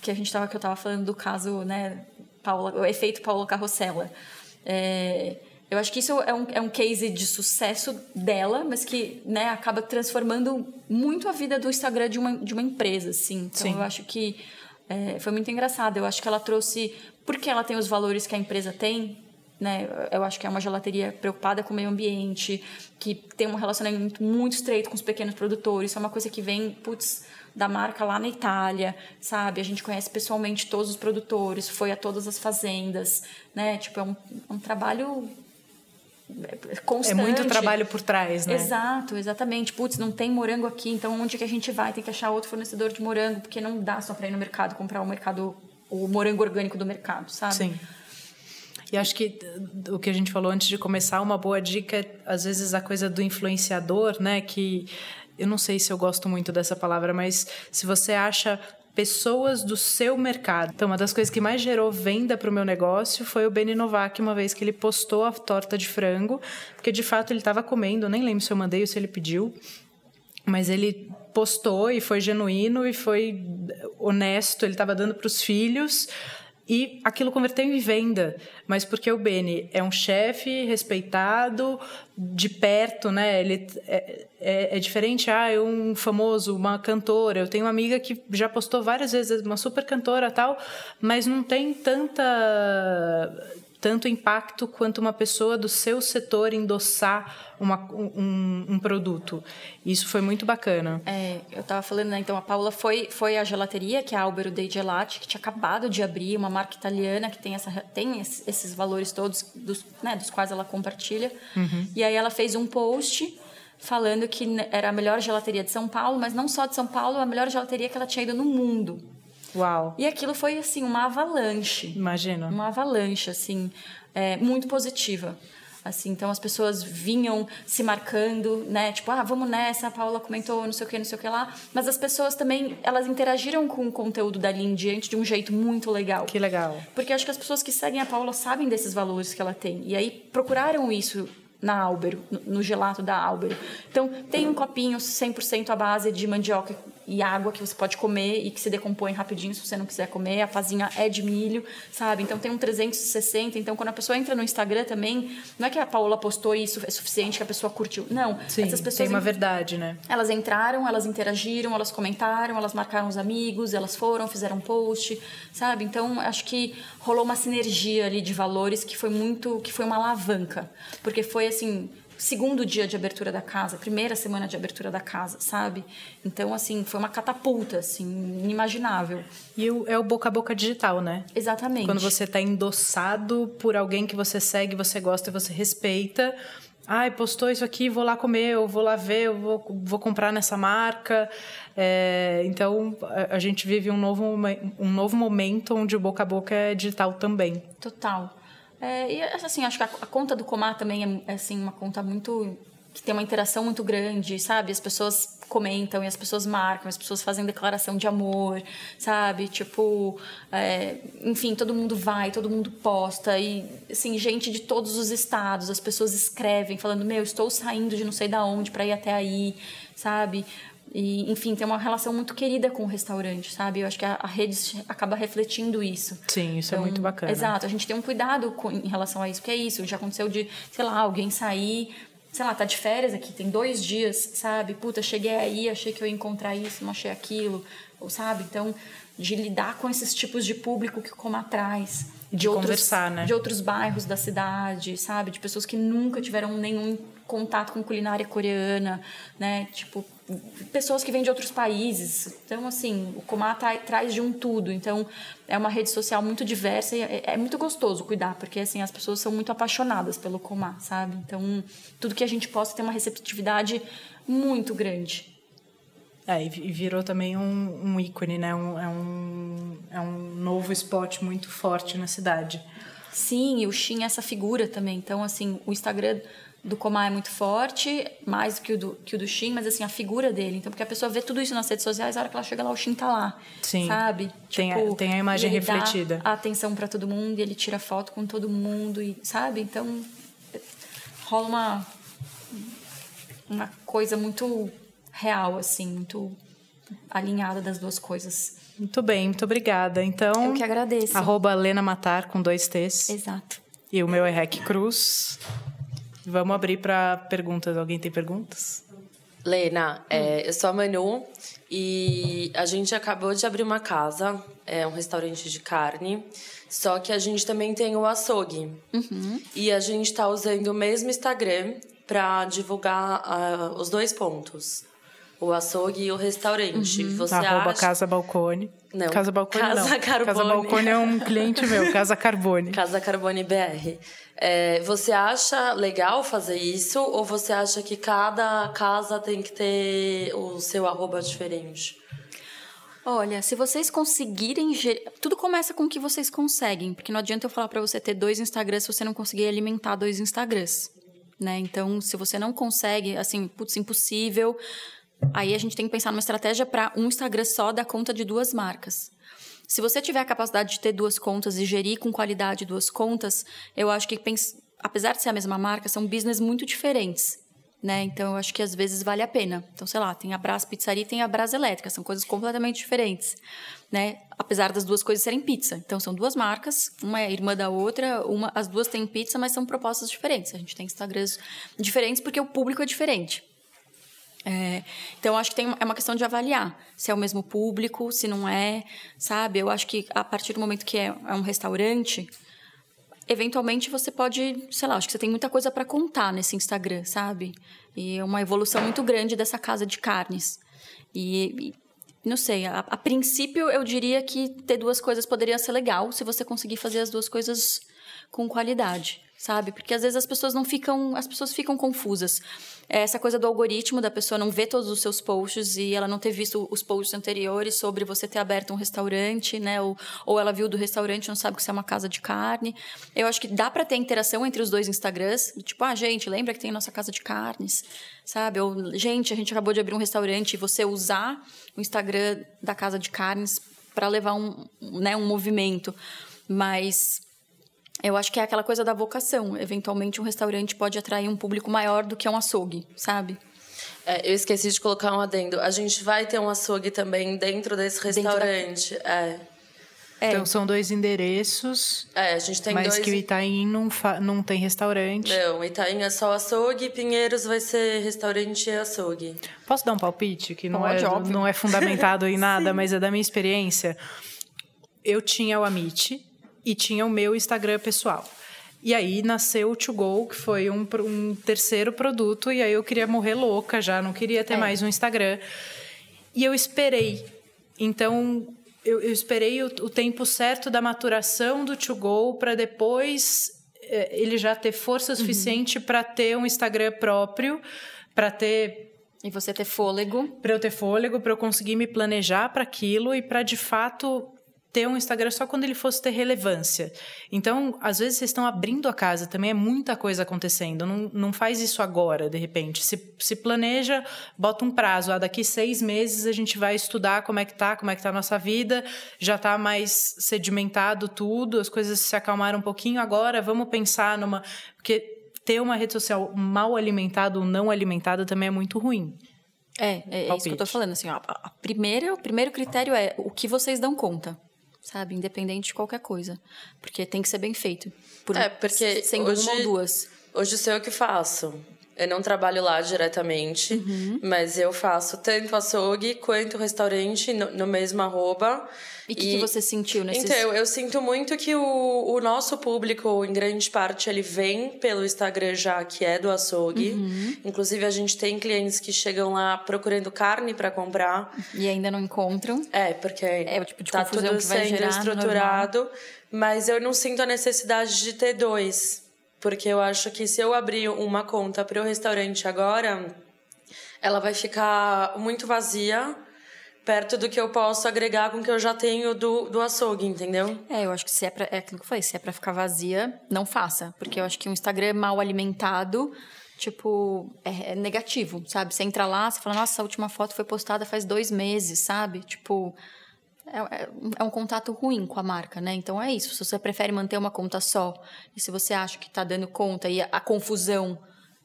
que a gente tava que eu estava falando do caso, né, Paula, o efeito Paula Carrossela. É, eu acho que isso é um, é um case de sucesso dela, mas que né, acaba transformando muito a vida do Instagram de uma, de uma empresa, assim. Então, Sim. eu acho que é, foi muito engraçado. Eu acho que ela trouxe... Porque ela tem os valores que a empresa tem, né? Eu acho que é uma gelateria preocupada com o meio ambiente, que tem um relacionamento muito estreito com os pequenos produtores. Isso é uma coisa que vem, putz, da marca lá na Itália, sabe? A gente conhece pessoalmente todos os produtores, foi a todas as fazendas, né? Tipo, é um, é um trabalho constante. É muito trabalho por trás, né? Exato, exatamente. Putz, não tem morango aqui, então onde que a gente vai? Tem que achar outro fornecedor de morango, porque não dá só para ir no mercado comprar o mercado o morango orgânico do mercado, sabe? Sim. E acho que o que a gente falou antes de começar, uma boa dica é, às vezes, a coisa do influenciador, né? Que eu não sei se eu gosto muito dessa palavra, mas se você acha pessoas do seu mercado. Então, uma das coisas que mais gerou venda para o meu negócio foi o Beni Novak, uma vez que ele postou a torta de frango, porque de fato ele estava comendo, nem lembro se eu mandei ou se ele pediu, mas ele postou e foi genuíno e foi honesto, ele estava dando para os filhos. E aquilo converteu em venda, mas porque o Beni é um chefe respeitado, de perto, né? Ele é, é, é, diferente, ah, é um famoso, uma cantora. Eu tenho uma amiga que já postou várias vezes, uma super cantora tal, mas não tem tanta tanto impacto quanto uma pessoa do seu setor endossar uma, um, um, produto. Isso foi muito bacana. É, eu estava falando, né, então a Paula foi, foi a gelateria, que é a Albero dei Gelati, que tinha acabado de abrir, uma marca italiana que tem, essa, tem esses valores todos, dos, né, dos quais ela compartilha. Uhum. E aí ela fez um post falando que era a melhor gelateria de São Paulo, mas não só de São Paulo, a melhor gelateria que ela tinha ido no mundo. Uau. E aquilo foi, assim, uma avalanche. Imagina. Uma avalanche, assim, é, muito positiva. Assim, então as pessoas vinham se marcando, né? Tipo, ah, vamos nessa, a Paula comentou, não sei o que, não sei o que lá. Mas as pessoas também, elas interagiram com o conteúdo da linha diante de um jeito muito legal. Que legal. Porque acho que as pessoas que seguem a Paula sabem desses valores que ela tem. E aí procuraram isso na Álbero, no gelato da Álbero. Então, tem um copinho 100% à base de mandioca e água que você pode comer e que se decompõe rapidinho se você não quiser comer. A fazinha é de milho, sabe? Então tem um 360. Então quando a pessoa entra no Instagram também, não é que a Paola postou isso é suficiente que a pessoa curtiu. Não. Sim, essas pessoas tem uma verdade, né? Elas entraram, elas interagiram, elas comentaram, elas marcaram os amigos, elas foram, fizeram post, sabe? Então acho que rolou uma sinergia ali de valores que foi muito, que foi uma alavanca, porque foi assim segundo dia de abertura da casa, primeira semana de abertura da casa, sabe? Então, assim, foi uma catapulta, assim, inimaginável. E é o boca a boca digital, né? Exatamente. Quando você está endossado por alguém que você segue, você gosta e você respeita. Ai, postou isso aqui, vou lá comer, eu vou lá ver, eu vou, vou comprar nessa marca. É, então, a, a, gente vive um novo, um novo momento onde o boca a boca é digital também. Total. É, e assim, acho que a, a, conta do Comar também é, é assim, uma conta muito que tem uma interação muito grande, sabe? As pessoas comentam e as pessoas marcam, as pessoas fazem declaração de amor, sabe? Tipo, é, enfim, todo mundo vai, todo mundo posta e assim, gente de todos os estados, as pessoas escrevem falando: "Meu, estou saindo de não sei da onde para ir até aí", sabe? E, enfim, tem uma relação muito querida com o restaurante, sabe? Eu acho que a, a rede acaba refletindo isso. Sim, isso é então, é muito bacana. Exato, a gente tem um cuidado com, em relação a isso, porque é isso. Já aconteceu de, sei lá, alguém sair, sei lá, tá de férias aqui, tem dois dias, sabe? Puta, cheguei aí, achei que eu ia encontrar isso, não achei aquilo, ou sabe? Então, de lidar com esses tipos de público que como atrás. De, de outros, conversar, né? De outros bairros da cidade, sabe? De pessoas que nunca tiveram nenhum contato com culinária coreana, né? Tipo, pessoas que vêm de outros países. Então, assim, o Comá tá, traz de um tudo. Então, é uma rede social muito diversa e é, é, muito gostoso cuidar, porque, assim, as pessoas são muito apaixonadas pelo Comá, sabe? Então, tudo que a gente possa ter uma receptividade muito grande. É, e virou também um, um ícone, né? Um, é, um, é um novo spot muito forte na cidade. Sim, e o Shin é essa figura também. Então, assim, o Instagram do Comar é muito forte, mais do que o do, que o do Shin, mas assim, a figura dele. Então, porque a pessoa vê tudo isso nas redes sociais, a hora que ela chega lá, o Shin tá lá. Sim. Sabe? Tem, tipo, a, tem a imagem refletida. a atenção para todo mundo, e ele tira foto com todo mundo, e sabe? Então, rola uma, uma coisa muito real, assim, muito alinhada das duas coisas. Muito bem, muito obrigada. Então, eu que agradeço. Arroba Lena Matar com dois T's. Exato. E o meu é Rec Cruz. Vamos abrir para perguntas. Alguém tem perguntas? Lena, é, eu sou a Manu e a gente acabou de abrir uma casa, é um restaurante de carne, só que a gente também tem o açougue. Uhum. E a gente está usando o mesmo Instagram para divulgar uh, os dois pontos. O açougue e o restaurante. Uhum. Você Arroba acha... Casa Balcone. Não. Casa Balcone Casa não. Carbone. Casa Balcone é um cliente meu, Casa Carbone. Casa Carbone BR. É, você acha legal fazer isso ou você acha que cada casa tem que ter o seu arroba diferente? Olha, se vocês conseguirem. Ger... Tudo começa com o que vocês conseguem, porque não adianta eu falar para você ter dois Instagrams se você não conseguir alimentar dois Instagrams. Né? Então, se você não consegue, assim, putz, impossível, Aí a gente tem que pensar numa estratégia para um Instagram só dar conta de duas marcas. Se você tiver a capacidade de ter duas contas e gerir com qualidade duas contas, eu acho que, apesar de ser a mesma marca, são business muito diferentes. Né? Então, eu acho que às vezes vale a pena. Então, sei lá, tem a Brás Pizzaria e tem a Brás Elétrica, são coisas completamente diferentes, né? Apesar das duas coisas serem pizza. Então, são duas marcas, uma é irmã da outra, uma, as duas têm pizza, mas são propostas diferentes. A gente tem Instagrams diferentes porque o público é diferente. É, então, acho que tem, é uma questão de avaliar se é o mesmo público, se não é, sabe? Eu acho que a partir do momento que é, é um restaurante, eventualmente você pode, sei lá, acho que você tem muita coisa para contar nesse Instagram, sabe? E é uma evolução muito grande dessa casa de carnes. E, e não sei, a, a, princípio eu diria que ter duas coisas poderia ser legal se você conseguir fazer as duas coisas com qualidade sabe? Porque às vezes as pessoas não ficam, as pessoas ficam confusas. É essa coisa do algoritmo da pessoa não ver todos os seus posts e ela não ter visto os posts anteriores sobre você ter aberto um restaurante, né? Ou, ou ela viu do restaurante e não sabe que você é uma casa de carne. Eu acho que dá para ter interação entre os dois Instagrams, tipo, ah, gente, lembra que tem nossa casa de carnes, sabe? Ou gente, a gente acabou de abrir um restaurante e você usar o Instagram da casa de carnes para levar um, né, um movimento. Mas eu acho que é aquela coisa da vocação. Eventualmente, um restaurante pode atrair um público maior do que um açougue, sabe? É, eu esqueci de colocar um adendo. A gente vai ter um açougue também dentro desse restaurante. Da... É. É. Então são dois endereços. É, a gente tem mas dois. Mas que o Itaim não, fa... não tem restaurante. Não, Itaim é só açougue, Pinheiros vai ser restaurante e açougue. Posso dar um palpite que não, é, não é fundamentado em nada, mas é da minha experiência? Eu tinha o Amit, e tinha o meu Instagram pessoal. E aí nasceu o To Go, que foi um, um terceiro produto, e aí eu queria morrer louca já, não queria ter é. mais um Instagram. E eu esperei. Então, eu, eu esperei o, o, tempo certo da maturação do To Go para depois é, ele já ter força uhum. suficiente uhum. para ter um Instagram próprio, para ter e você ter fôlego. Para eu ter fôlego, para eu conseguir me planejar para aquilo e para de fato ter um Instagram só quando ele fosse ter relevância. Então, às vezes vocês estão abrindo a casa, também é muita coisa acontecendo. Não, não faz isso agora, de repente. Se, se planeja, bota um prazo. Ah, daqui seis meses a gente vai estudar como é que tá, como é que tá a nossa vida. Já está mais sedimentado tudo, as coisas se acalmaram um pouquinho. Agora vamos pensar numa. Porque ter uma rede social mal alimentada ou não alimentada também é muito ruim. É, é, é isso que eu tô falando. Assim, ó, a primeira, o primeiro critério é o que vocês dão conta sabe? Independente de qualquer coisa. Porque tem que ser bem feito. Por, é, porque sem hoje, uma ou duas. Hoje sei o que faço. Eu não trabalho lá diretamente, uhum. mas eu faço tanto açougue quanto restaurante no, no mesmo arroba. E o que, que, você sentiu nesse Então, eu, eu sinto muito que o, o nosso público, em grande parte, ele vem pelo Instagram já, que é do açougue. Uhum. Inclusive, a gente tem clientes que chegam lá procurando carne para comprar. E ainda não encontram. É, porque é o tipo de tá tudo sendo estruturado. Mas eu não sinto a necessidade de ter dois. Porque eu acho que se eu abrir uma conta para o restaurante agora, ela vai ficar muito vazia perto do que eu posso agregar com o que eu já tenho do, do açougue, entendeu? É, eu acho que se é pra, é aquilo que falei, se é pra ficar vazia, não faça. Porque eu acho que um Instagram mal alimentado, tipo, é, é negativo, sabe? Você entra lá, você fala, nossa, a última foto foi postada faz dois meses, sabe? Tipo, é, é, é, um contato ruim com a marca, né? Então é isso. Se você prefere manter uma conta só, e se você acha que tá dando conta e a, a confusão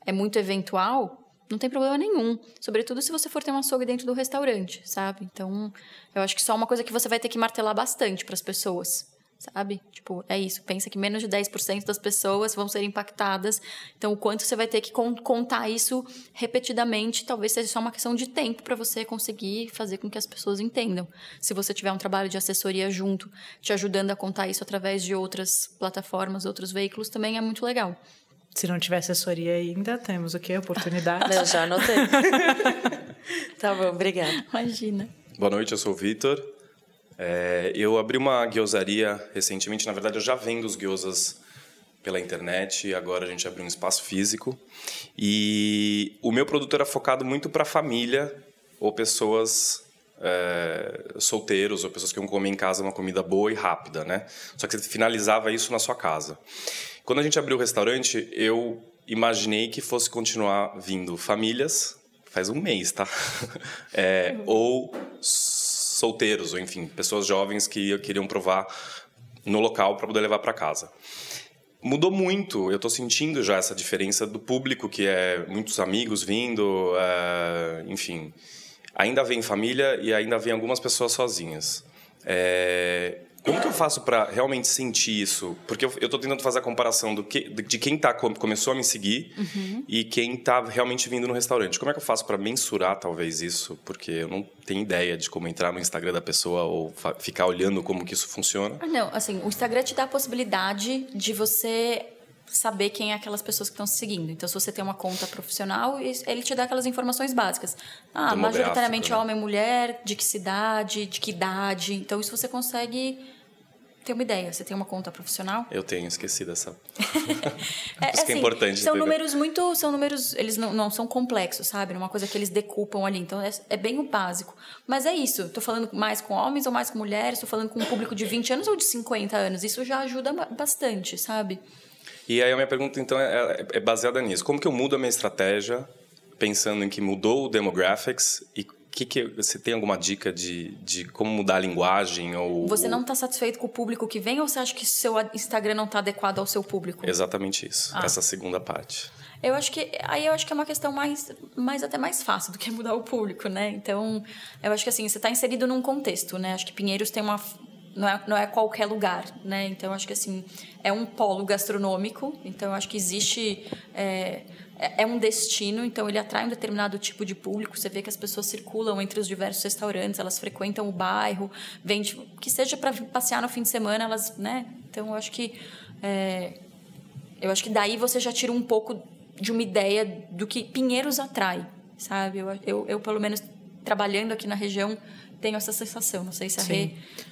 é muito eventual, não tem problema nenhum. Sobretudo se você for ter um açougue dentro do restaurante, sabe? Então, eu acho que só uma coisa que você vai ter que martelar bastante para as pessoas, sabe? Tipo, é isso. Pensa que menos de 10% das pessoas vão ser impactadas. Então, o quanto você vai ter que contar isso repetidamente, talvez seja só uma questão de tempo para você conseguir fazer com que as pessoas entendam. Se você tiver um trabalho de assessoria junto, te ajudando a contar isso através de outras plataformas, outros veículos, também é muito legal. Se não tiver assessoria ainda, temos o quê? Oportunidade? Eu já anotei. tá bom, obrigada. Imagina. Boa noite, eu sou o Vitor. É, eu abri uma guiosaria recentemente. Na verdade, eu já vendo os guiosas pela internet. Agora a gente abriu um espaço físico. E o meu produto era focado muito para família ou pessoas é, solteiros ou pessoas que iam comer em casa uma comida boa e rápida, né? Só que você finalizava isso na sua casa. Quando a gente abriu o restaurante, eu imaginei que fosse continuar vindo famílias, faz um mês, tá? É, ou solteiros, ou enfim, pessoas jovens que queriam provar no local para poder levar para casa. Mudou muito, eu estou sentindo já essa diferença do público, que é muitos amigos vindo, é, enfim. Ainda vem família e ainda vem algumas pessoas sozinhas. É, como que eu faço para realmente sentir isso? Porque eu, estou tentando fazer a comparação do que, de quem tá, começou a me seguir uhum. e quem está realmente vindo no restaurante. Como é que eu faço para mensurar, talvez, isso? Porque eu não tenho ideia de como entrar no Instagram da pessoa ou ficar olhando como que isso funciona. Ah, não, assim, o Instagram te dá a possibilidade de você saber quem é aquelas pessoas que estão se seguindo. Então, se você tem uma conta profissional, ele te dá aquelas informações básicas. Ah, majoritariamente né? homem e mulher, de que cidade, de que idade. Então, isso você consegue ter uma ideia. Você tem uma conta profissional? Eu tenho, esqueci dessa. é, Isso assim, que é assim, importante. São números muito. São números. Eles não, não são complexos, sabe? Uma coisa que eles decupam ali. Então é, é bem o básico. Mas é isso. Estou falando mais com homens ou mais com mulheres? Estou falando com um público de 20 anos ou de 50 anos? Isso já ajuda bastante, sabe? E aí a minha pergunta, então, é, é, é baseada nisso. Como que eu mudo a minha estratégia pensando em que mudou o demographics e que, que você tem alguma dica de, de como mudar a linguagem ou você não está satisfeito com o público que vem ou você acha que seu Instagram não está adequado ao seu público exatamente isso ah. essa segunda parte eu acho que aí eu acho que é uma questão mais, mais até mais fácil do que mudar o público né então eu acho que assim você está inserido num contexto né acho que Pinheiros tem uma não é, não é qualquer lugar, né? Então, acho que, assim, é um polo gastronômico. Então, acho que existe... É, é, é um destino, então ele atrai um determinado tipo de público. Você vê que as pessoas circulam entre os diversos restaurantes, elas frequentam o bairro, vem, que seja para passear no fim de semana, elas, né? Então eu acho que é, Eu acho que daí você já tira um pouco de uma ideia do que Pinheiros atrai, sabe? Eu, eu, eu pelo menos, trabalhando aqui na região, tenho essa sensação. Não sei se a Sim. Rê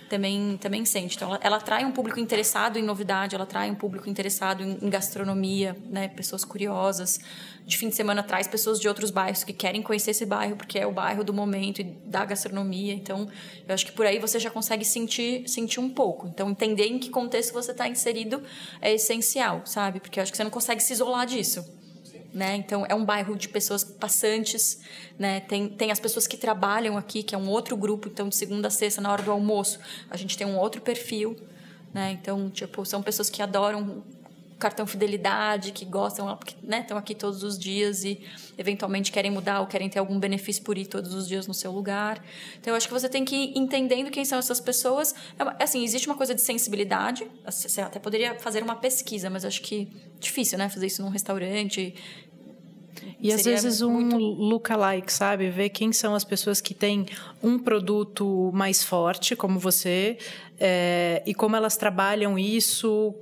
também, também sente. Então, ela, ela atrai um público interessado em novidade, ela atrai um público interessado em, em, gastronomia, né? Pessoas curiosas. De fim de semana traz pessoas de outros bairros que querem conhecer esse bairro, porque é o bairro do momento e da gastronomia. Então, eu acho que por aí você já consegue sentir, sentir um pouco. Então, entender em que contexto você está inserido é essencial, sabe? Porque eu acho que você não consegue se isolar disso né? Então é um bairro de pessoas passantes, né? Tem, tem as pessoas que trabalham aqui, que é um outro grupo, então de segunda a sexta na hora do almoço, a gente tem um outro perfil, né? Então, tipo, são pessoas que adoram cartão fidelidade, que gostam, né, estão aqui todos os dias e eventualmente querem mudar ou querem ter algum benefício por ir todos os dias no seu lugar. Então, eu acho que você tem que ir entendendo quem são essas pessoas. É, assim, existe uma coisa de sensibilidade. Você até poderia fazer uma pesquisa, mas acho que difícil, né, fazer isso num restaurante. E às vezes um muito... lookalike, sabe? Ver quem são as pessoas que têm um produto mais forte, como você, é, e como elas trabalham isso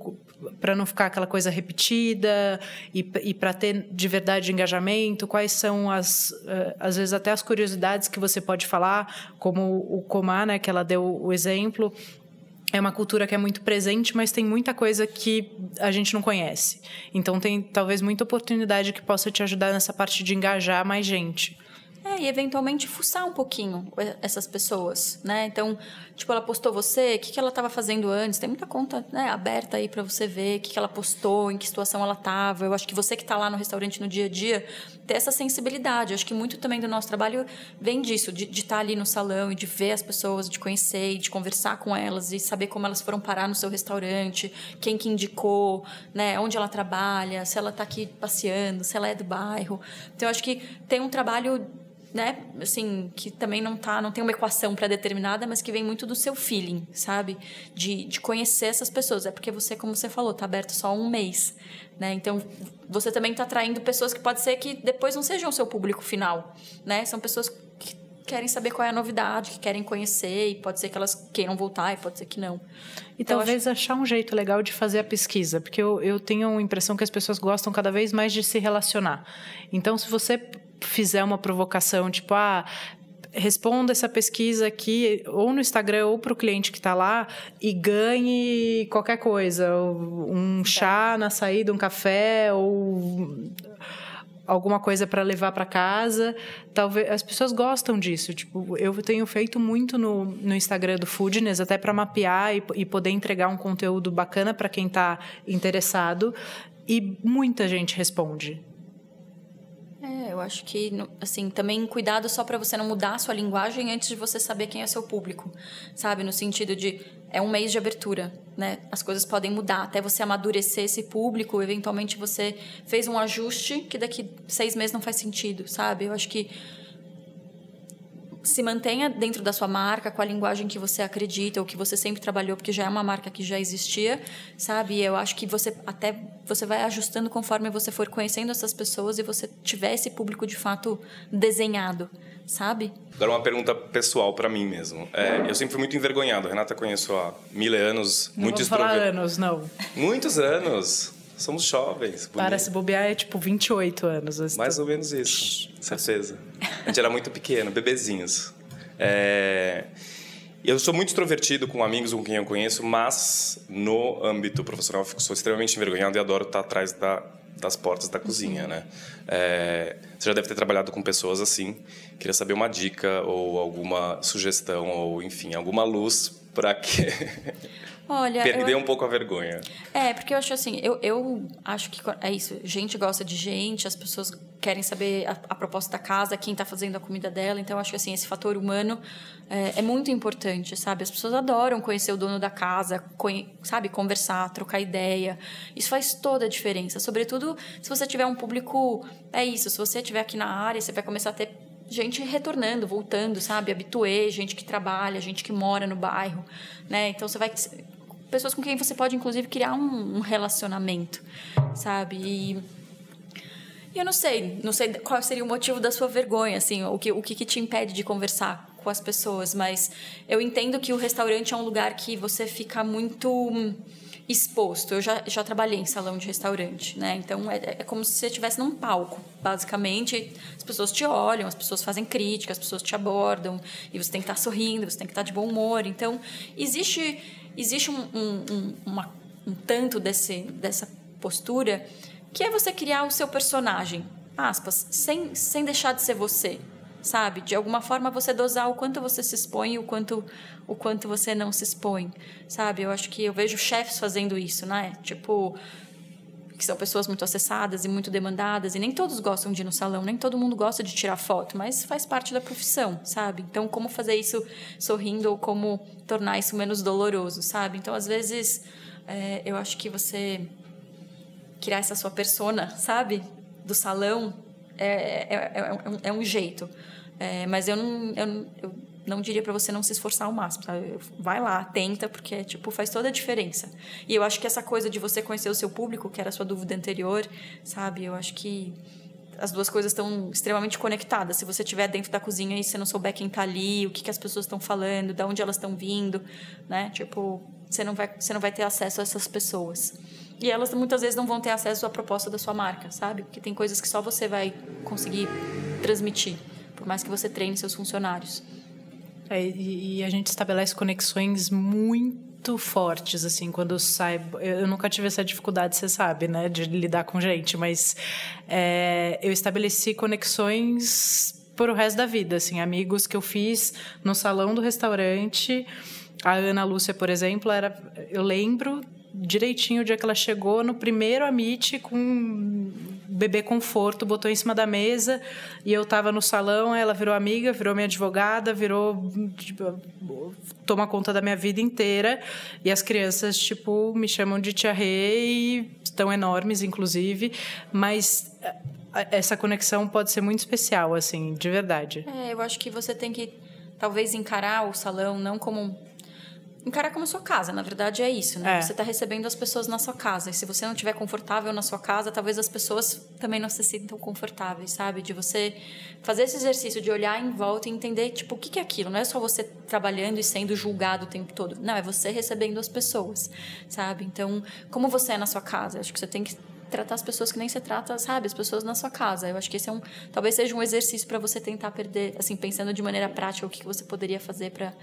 para não ficar aquela coisa repetida e, e para ter de verdade engajamento, quais são as, uh, às vezes até as curiosidades que você pode falar, como o Comar, né, que ela deu o exemplo, é uma cultura que é muito presente, mas tem muita coisa que a gente não conhece. Então tem talvez muita oportunidade que possa te ajudar nessa parte de engajar mais gente. É, e eventualmente fuçar um pouquinho essas pessoas, né? Então, tipo, ela postou você, o que, que ela estava fazendo antes? Tem muita conta né, aberta aí para você ver o que, que ela postou, em que situação ela estava. Eu acho que você que está lá no restaurante no dia a dia, ter essa sensibilidade. Eu acho que muito também do nosso trabalho vem disso, de estar tá ali no salão e de ver as pessoas, de conhecer e de conversar com elas e saber como elas foram parar no seu restaurante, quem que indicou, né? Onde ela trabalha, se ela está aqui passeando, se ela é do bairro. Então, eu acho que tem um trabalho né, assim, que também não tá, não tem uma equação pré-determinada, mas que vem muito do seu feeling, sabe? De, de conhecer essas pessoas. É porque você, como você falou, tá aberto só um mês, né? Então, você também está atraindo pessoas que pode ser que depois não sejam o seu público final, né? São pessoas que querem saber qual é a novidade, que querem conhecer, e pode ser que elas queiram voltar, e pode ser que não. E então, talvez acho... achar um jeito legal de fazer a pesquisa, porque eu, eu tenho a impressão que as pessoas gostam cada vez mais de se relacionar. Então, se você fizer uma provocação, tipo, ah, responda essa pesquisa aqui, ou no Instagram, ou para o cliente que está lá, e ganhe qualquer coisa. Um chá na saída, um café, ou alguma coisa para levar para casa. Talvez as pessoas gostam disso. Tipo, eu tenho feito muito no, no Instagram do Foodness, até para mapear e, e, poder entregar um conteúdo bacana para quem está interessado. E muita gente responde. É, eu acho que, assim, também cuidado só para você não mudar a sua linguagem antes de você saber quem é seu público, sabe? No sentido de, é um mês de abertura, né? As coisas podem mudar até você amadurecer esse público, eventualmente você fez um ajuste que daqui seis meses não faz sentido, sabe? Eu acho que se mantenha dentro da sua marca, com a linguagem que você acredita, ou que você sempre trabalhou, porque já é uma marca que já existia, sabe? E eu acho que você até você vai ajustando conforme você for conhecendo essas pessoas e você tiver esse público de fato desenhado, sabe? Agora uma pergunta pessoal para mim mesmo. É, eu sempre fui muito envergonhado. Renata conheço há mil anos, não muito falar anos, não. Muitos anos. Somos jovens. Bonito. Para se bobear é tipo 28 anos. Assim. Mais ou menos isso, certeza. A gente era muito pequeno, bebezinhos. É... Eu sou muito extrovertido com amigos com quem eu conheço, mas no âmbito profissional eu sou extremamente envergonhado e adoro estar atrás da, das portas da cozinha, uhum. né? É... Você já deve ter trabalhado com pessoas assim. Queria saber uma dica ou alguma sugestão ou, enfim, alguma luz para que Olha, perder eu... um pouco a vergonha. É, porque eu acho assim, eu, eu acho que é isso. Gente gosta de gente, as pessoas querem saber a, a proposta da casa, quem está fazendo a comida dela. Então, eu acho que assim, esse fator humano é, é, muito importante, sabe? As pessoas adoram conhecer o dono da casa, sabe? Conversar, trocar ideia. Isso faz toda a diferença. Sobretudo se você tiver um público. É isso, se você estiver aqui na área, você vai começar a ter gente retornando, voltando, sabe? Habituê, gente que trabalha, gente que mora no bairro, né? Então você vai pessoas com quem você pode, inclusive, criar um, um relacionamento, sabe? E, eu não sei, não sei qual seria o motivo da sua vergonha, assim, o que, o que, que te impede de conversar com as pessoas, mas eu entendo que o restaurante é um lugar que você fica muito exposto. Eu já, já trabalhei em salão de restaurante, né? Então é, é como se você estivesse num palco, basicamente. As pessoas te olham, as pessoas fazem críticas, as pessoas te abordam e você tem que estar sorrindo, você tem que estar de bom humor. Então existe existe um, um, um, uma, um tanto desse, dessa postura que é você criar o seu personagem, aspas, sem, sem deixar de ser você, sabe? De alguma forma você dosar o quanto você se expõe e o quanto, o quanto você não se expõe, sabe? Eu acho que eu vejo chefes fazendo isso, né? Tipo, que são pessoas muito acessadas e muito demandadas, e nem todos gostam de ir no salão, nem todo mundo gosta de tirar foto, mas faz parte da profissão, sabe? Então, como fazer isso sorrindo ou como tornar isso menos doloroso, sabe? Então, às vezes, é, eu acho que você criar essa sua persona, sabe? Do salão, é, é, é, é um, é um, jeito. É, mas eu não, eu, eu não diria para você não se esforçar ao máximo, sabe? Vai lá, tenta, porque tipo faz toda a diferença. E eu acho que essa coisa de você conhecer o seu público, que era a sua dúvida anterior, sabe? Eu acho que as duas coisas estão extremamente conectadas. Se você estiver dentro da cozinha e você não souber quem está ali, o que, que as pessoas estão falando, de onde elas estão vindo, né? Tipo, você não vai, você não vai ter acesso a essas pessoas. E elas muitas vezes não vão ter acesso à proposta da sua marca, sabe? Porque tem coisas que só você vai conseguir transmitir, por mais que você treine seus funcionários. É, e, e, a gente estabelece conexões muito fortes, assim, quando sai. Eu nunca tive essa dificuldade, você sabe, né, de lidar com gente, mas é, eu estabeleci conexões por o resto da vida, assim, amigos que eu fiz no salão do restaurante. A Ana Lúcia, por exemplo, era, eu lembro direitinho o dia que ela chegou no primeiro Amit com bebê conforto, botou em cima da mesa e eu estava no salão, ela virou amiga, virou minha advogada, virou tipo, toma conta da minha vida inteira e as crianças tipo me chamam de tia Rei, estão enormes inclusive, mas essa conexão pode ser muito especial assim, de verdade. É, eu acho que você tem que talvez encarar o salão não como encarar como sua casa. Na verdade, é isso, né? É. Você está recebendo as pessoas na sua casa. E se você não estiver confortável na sua casa, talvez as pessoas também não se sintam confortáveis, sabe? De você fazer esse exercício de olhar em volta e entender, tipo, o que é aquilo? Não é só você trabalhando e sendo julgado o tempo todo. Não, é você recebendo as pessoas, sabe? Então, como você é na sua casa? Acho que você tem que tratar as pessoas que nem você trata, sabe, as pessoas na sua casa. Eu acho que esse é um, talvez seja um exercício para você tentar perder, assim, pensando de maneira prática o que você poderia fazer para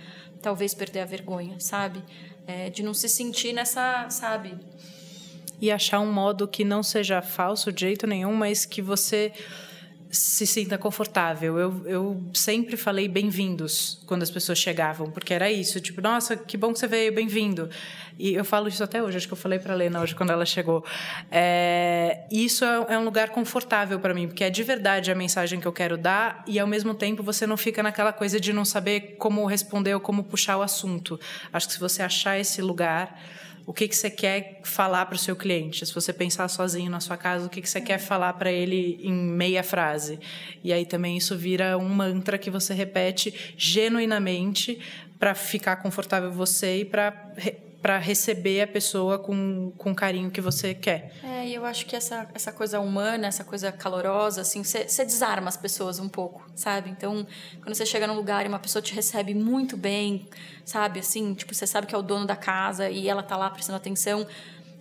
talvez perder a vergonha, sabe? É, de não se sentir nessa, sabe? E achar um modo que não seja falso de jeito nenhum, mas que você se sinta confortável. Eu, eu sempre falei bem-vindos quando as pessoas chegavam, porque era isso, tipo, nossa, que bom que você veio, bem-vindo. E eu falo isso até hoje, acho que eu falei para a Lena hoje quando ela chegou. É, isso é, é um lugar confortável para mim, porque é de verdade a mensagem que eu quero dar e ao mesmo tempo você não fica naquela coisa de não saber como responder ou como puxar o assunto. Acho que se você achar esse lugar o que, que você quer falar para o seu cliente. Se você pensar sozinho na sua casa, o que, que você quer falar para ele em meia frase. E aí também isso vira um mantra que você repete genuinamente para ficar confortável você e para para receber a pessoa com, com o carinho que você quer. É, e eu acho que essa, essa coisa humana, essa coisa calorosa, assim, você, desarma as pessoas um pouco, sabe? Então, quando você chega num lugar e uma pessoa te recebe muito bem, sabe? Assim, tipo, você sabe que é o dono da casa e ela tá lá prestando atenção,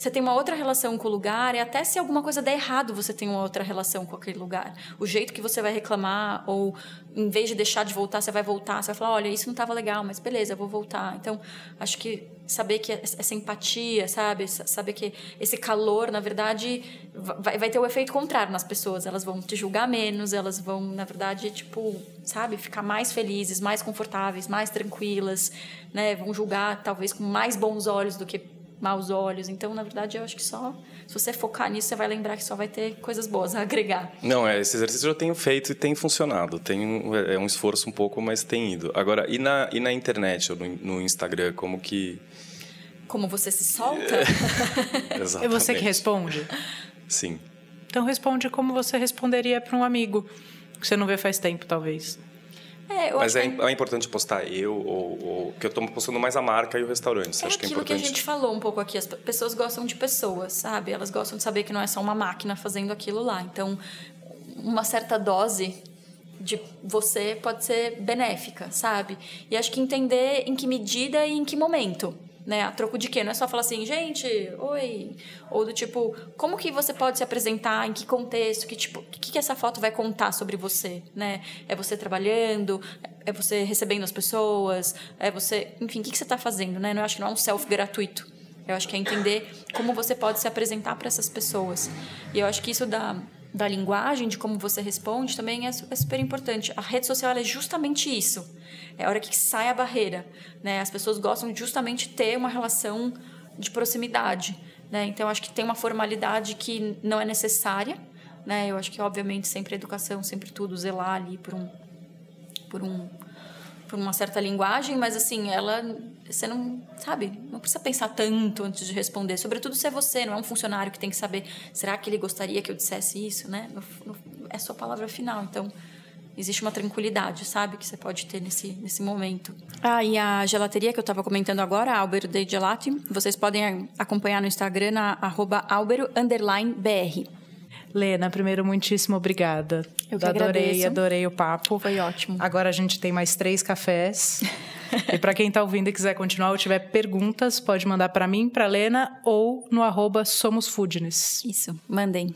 você tem uma outra relação com o lugar e até se alguma coisa der errado, você tem uma outra relação com aquele lugar. O jeito que você vai reclamar ou em vez de deixar de voltar, você vai voltar, você vai falar, olha, isso não estava legal, mas beleza, eu vou voltar. Então, acho que saber que essa empatia, sabe, saber que esse calor, na verdade, vai, vai ter o efeito contrário nas pessoas. Elas vão te julgar menos, elas vão, na verdade, tipo, sabe, ficar mais felizes, mais confortáveis, mais tranquilas, né? Vão julgar talvez com mais bons olhos do que maus olhos. Então, na verdade, eu acho que só se você focar nisso, você vai lembrar que só vai ter coisas boas a agregar. Não, é, esse exercício eu tenho feito e tem funcionado. Tem é um esforço um pouco, mas tem ido. Agora, e na, e na internet ou no, no Instagram, como que como você se solta? É você que responde? Sim. Então responde como você responderia para um amigo que você não vê faz tempo, talvez. É, Mas é, é, importante postar eu ou, ou que eu estou postando mais a marca e o restaurante. Você é acha que é importante? que a gente falou um pouco aqui. As pessoas gostam de pessoas, sabe? Elas gostam de saber que não é só uma máquina fazendo aquilo lá. Então, uma certa dose de você pode ser benéfica, sabe? E acho que entender em que medida e em que momento né? A troco de quê? Não é só falar assim, gente, oi. Ou do tipo, como que você pode se apresentar, em que contexto, que tipo, o que, que essa foto vai contar sobre você, né? É você trabalhando, é você recebendo as pessoas, é você, enfim, o que, que você está fazendo, né? Eu acho que não é um selfie gratuito. Eu acho que é entender como você pode se apresentar para essas pessoas. E eu acho que isso da da linguagem, de como você responde, também é, é super importante. A rede social é justamente isso. É a hora que sai a barreira. Né? As pessoas gostam de justamente ter uma relação de proximidade. Né? Então, acho que tem uma formalidade que não é necessária. Né? Eu acho que, obviamente, sempre educação, sempre tudo, zelar ali por um, por um por uma certa linguagem, mas assim, ela você não, sabe, não precisa pensar tanto antes de responder, sobretudo se é você, não é um funcionário que tem que saber, será que ele gostaria que eu dissesse isso, né? No, no, é sua palavra final, então existe uma tranquilidade, sabe, que você pode ter nesse, nesse momento. Ah, e a gelateria que eu estava comentando agora, a Albero Day Gelati, vocês podem acompanhar no Instagram na arroba albero, BR. Lena, primeiro, muitíssimo obrigada. Eu que adorei, agradeço. adorei o papo. Foi ótimo. Agora a gente tem mais três cafés. e para quem está ouvindo e quiser continuar ou tiver perguntas, pode mandar para mim, para Lena ou no arroba Somos Foodness. Isso, mandem.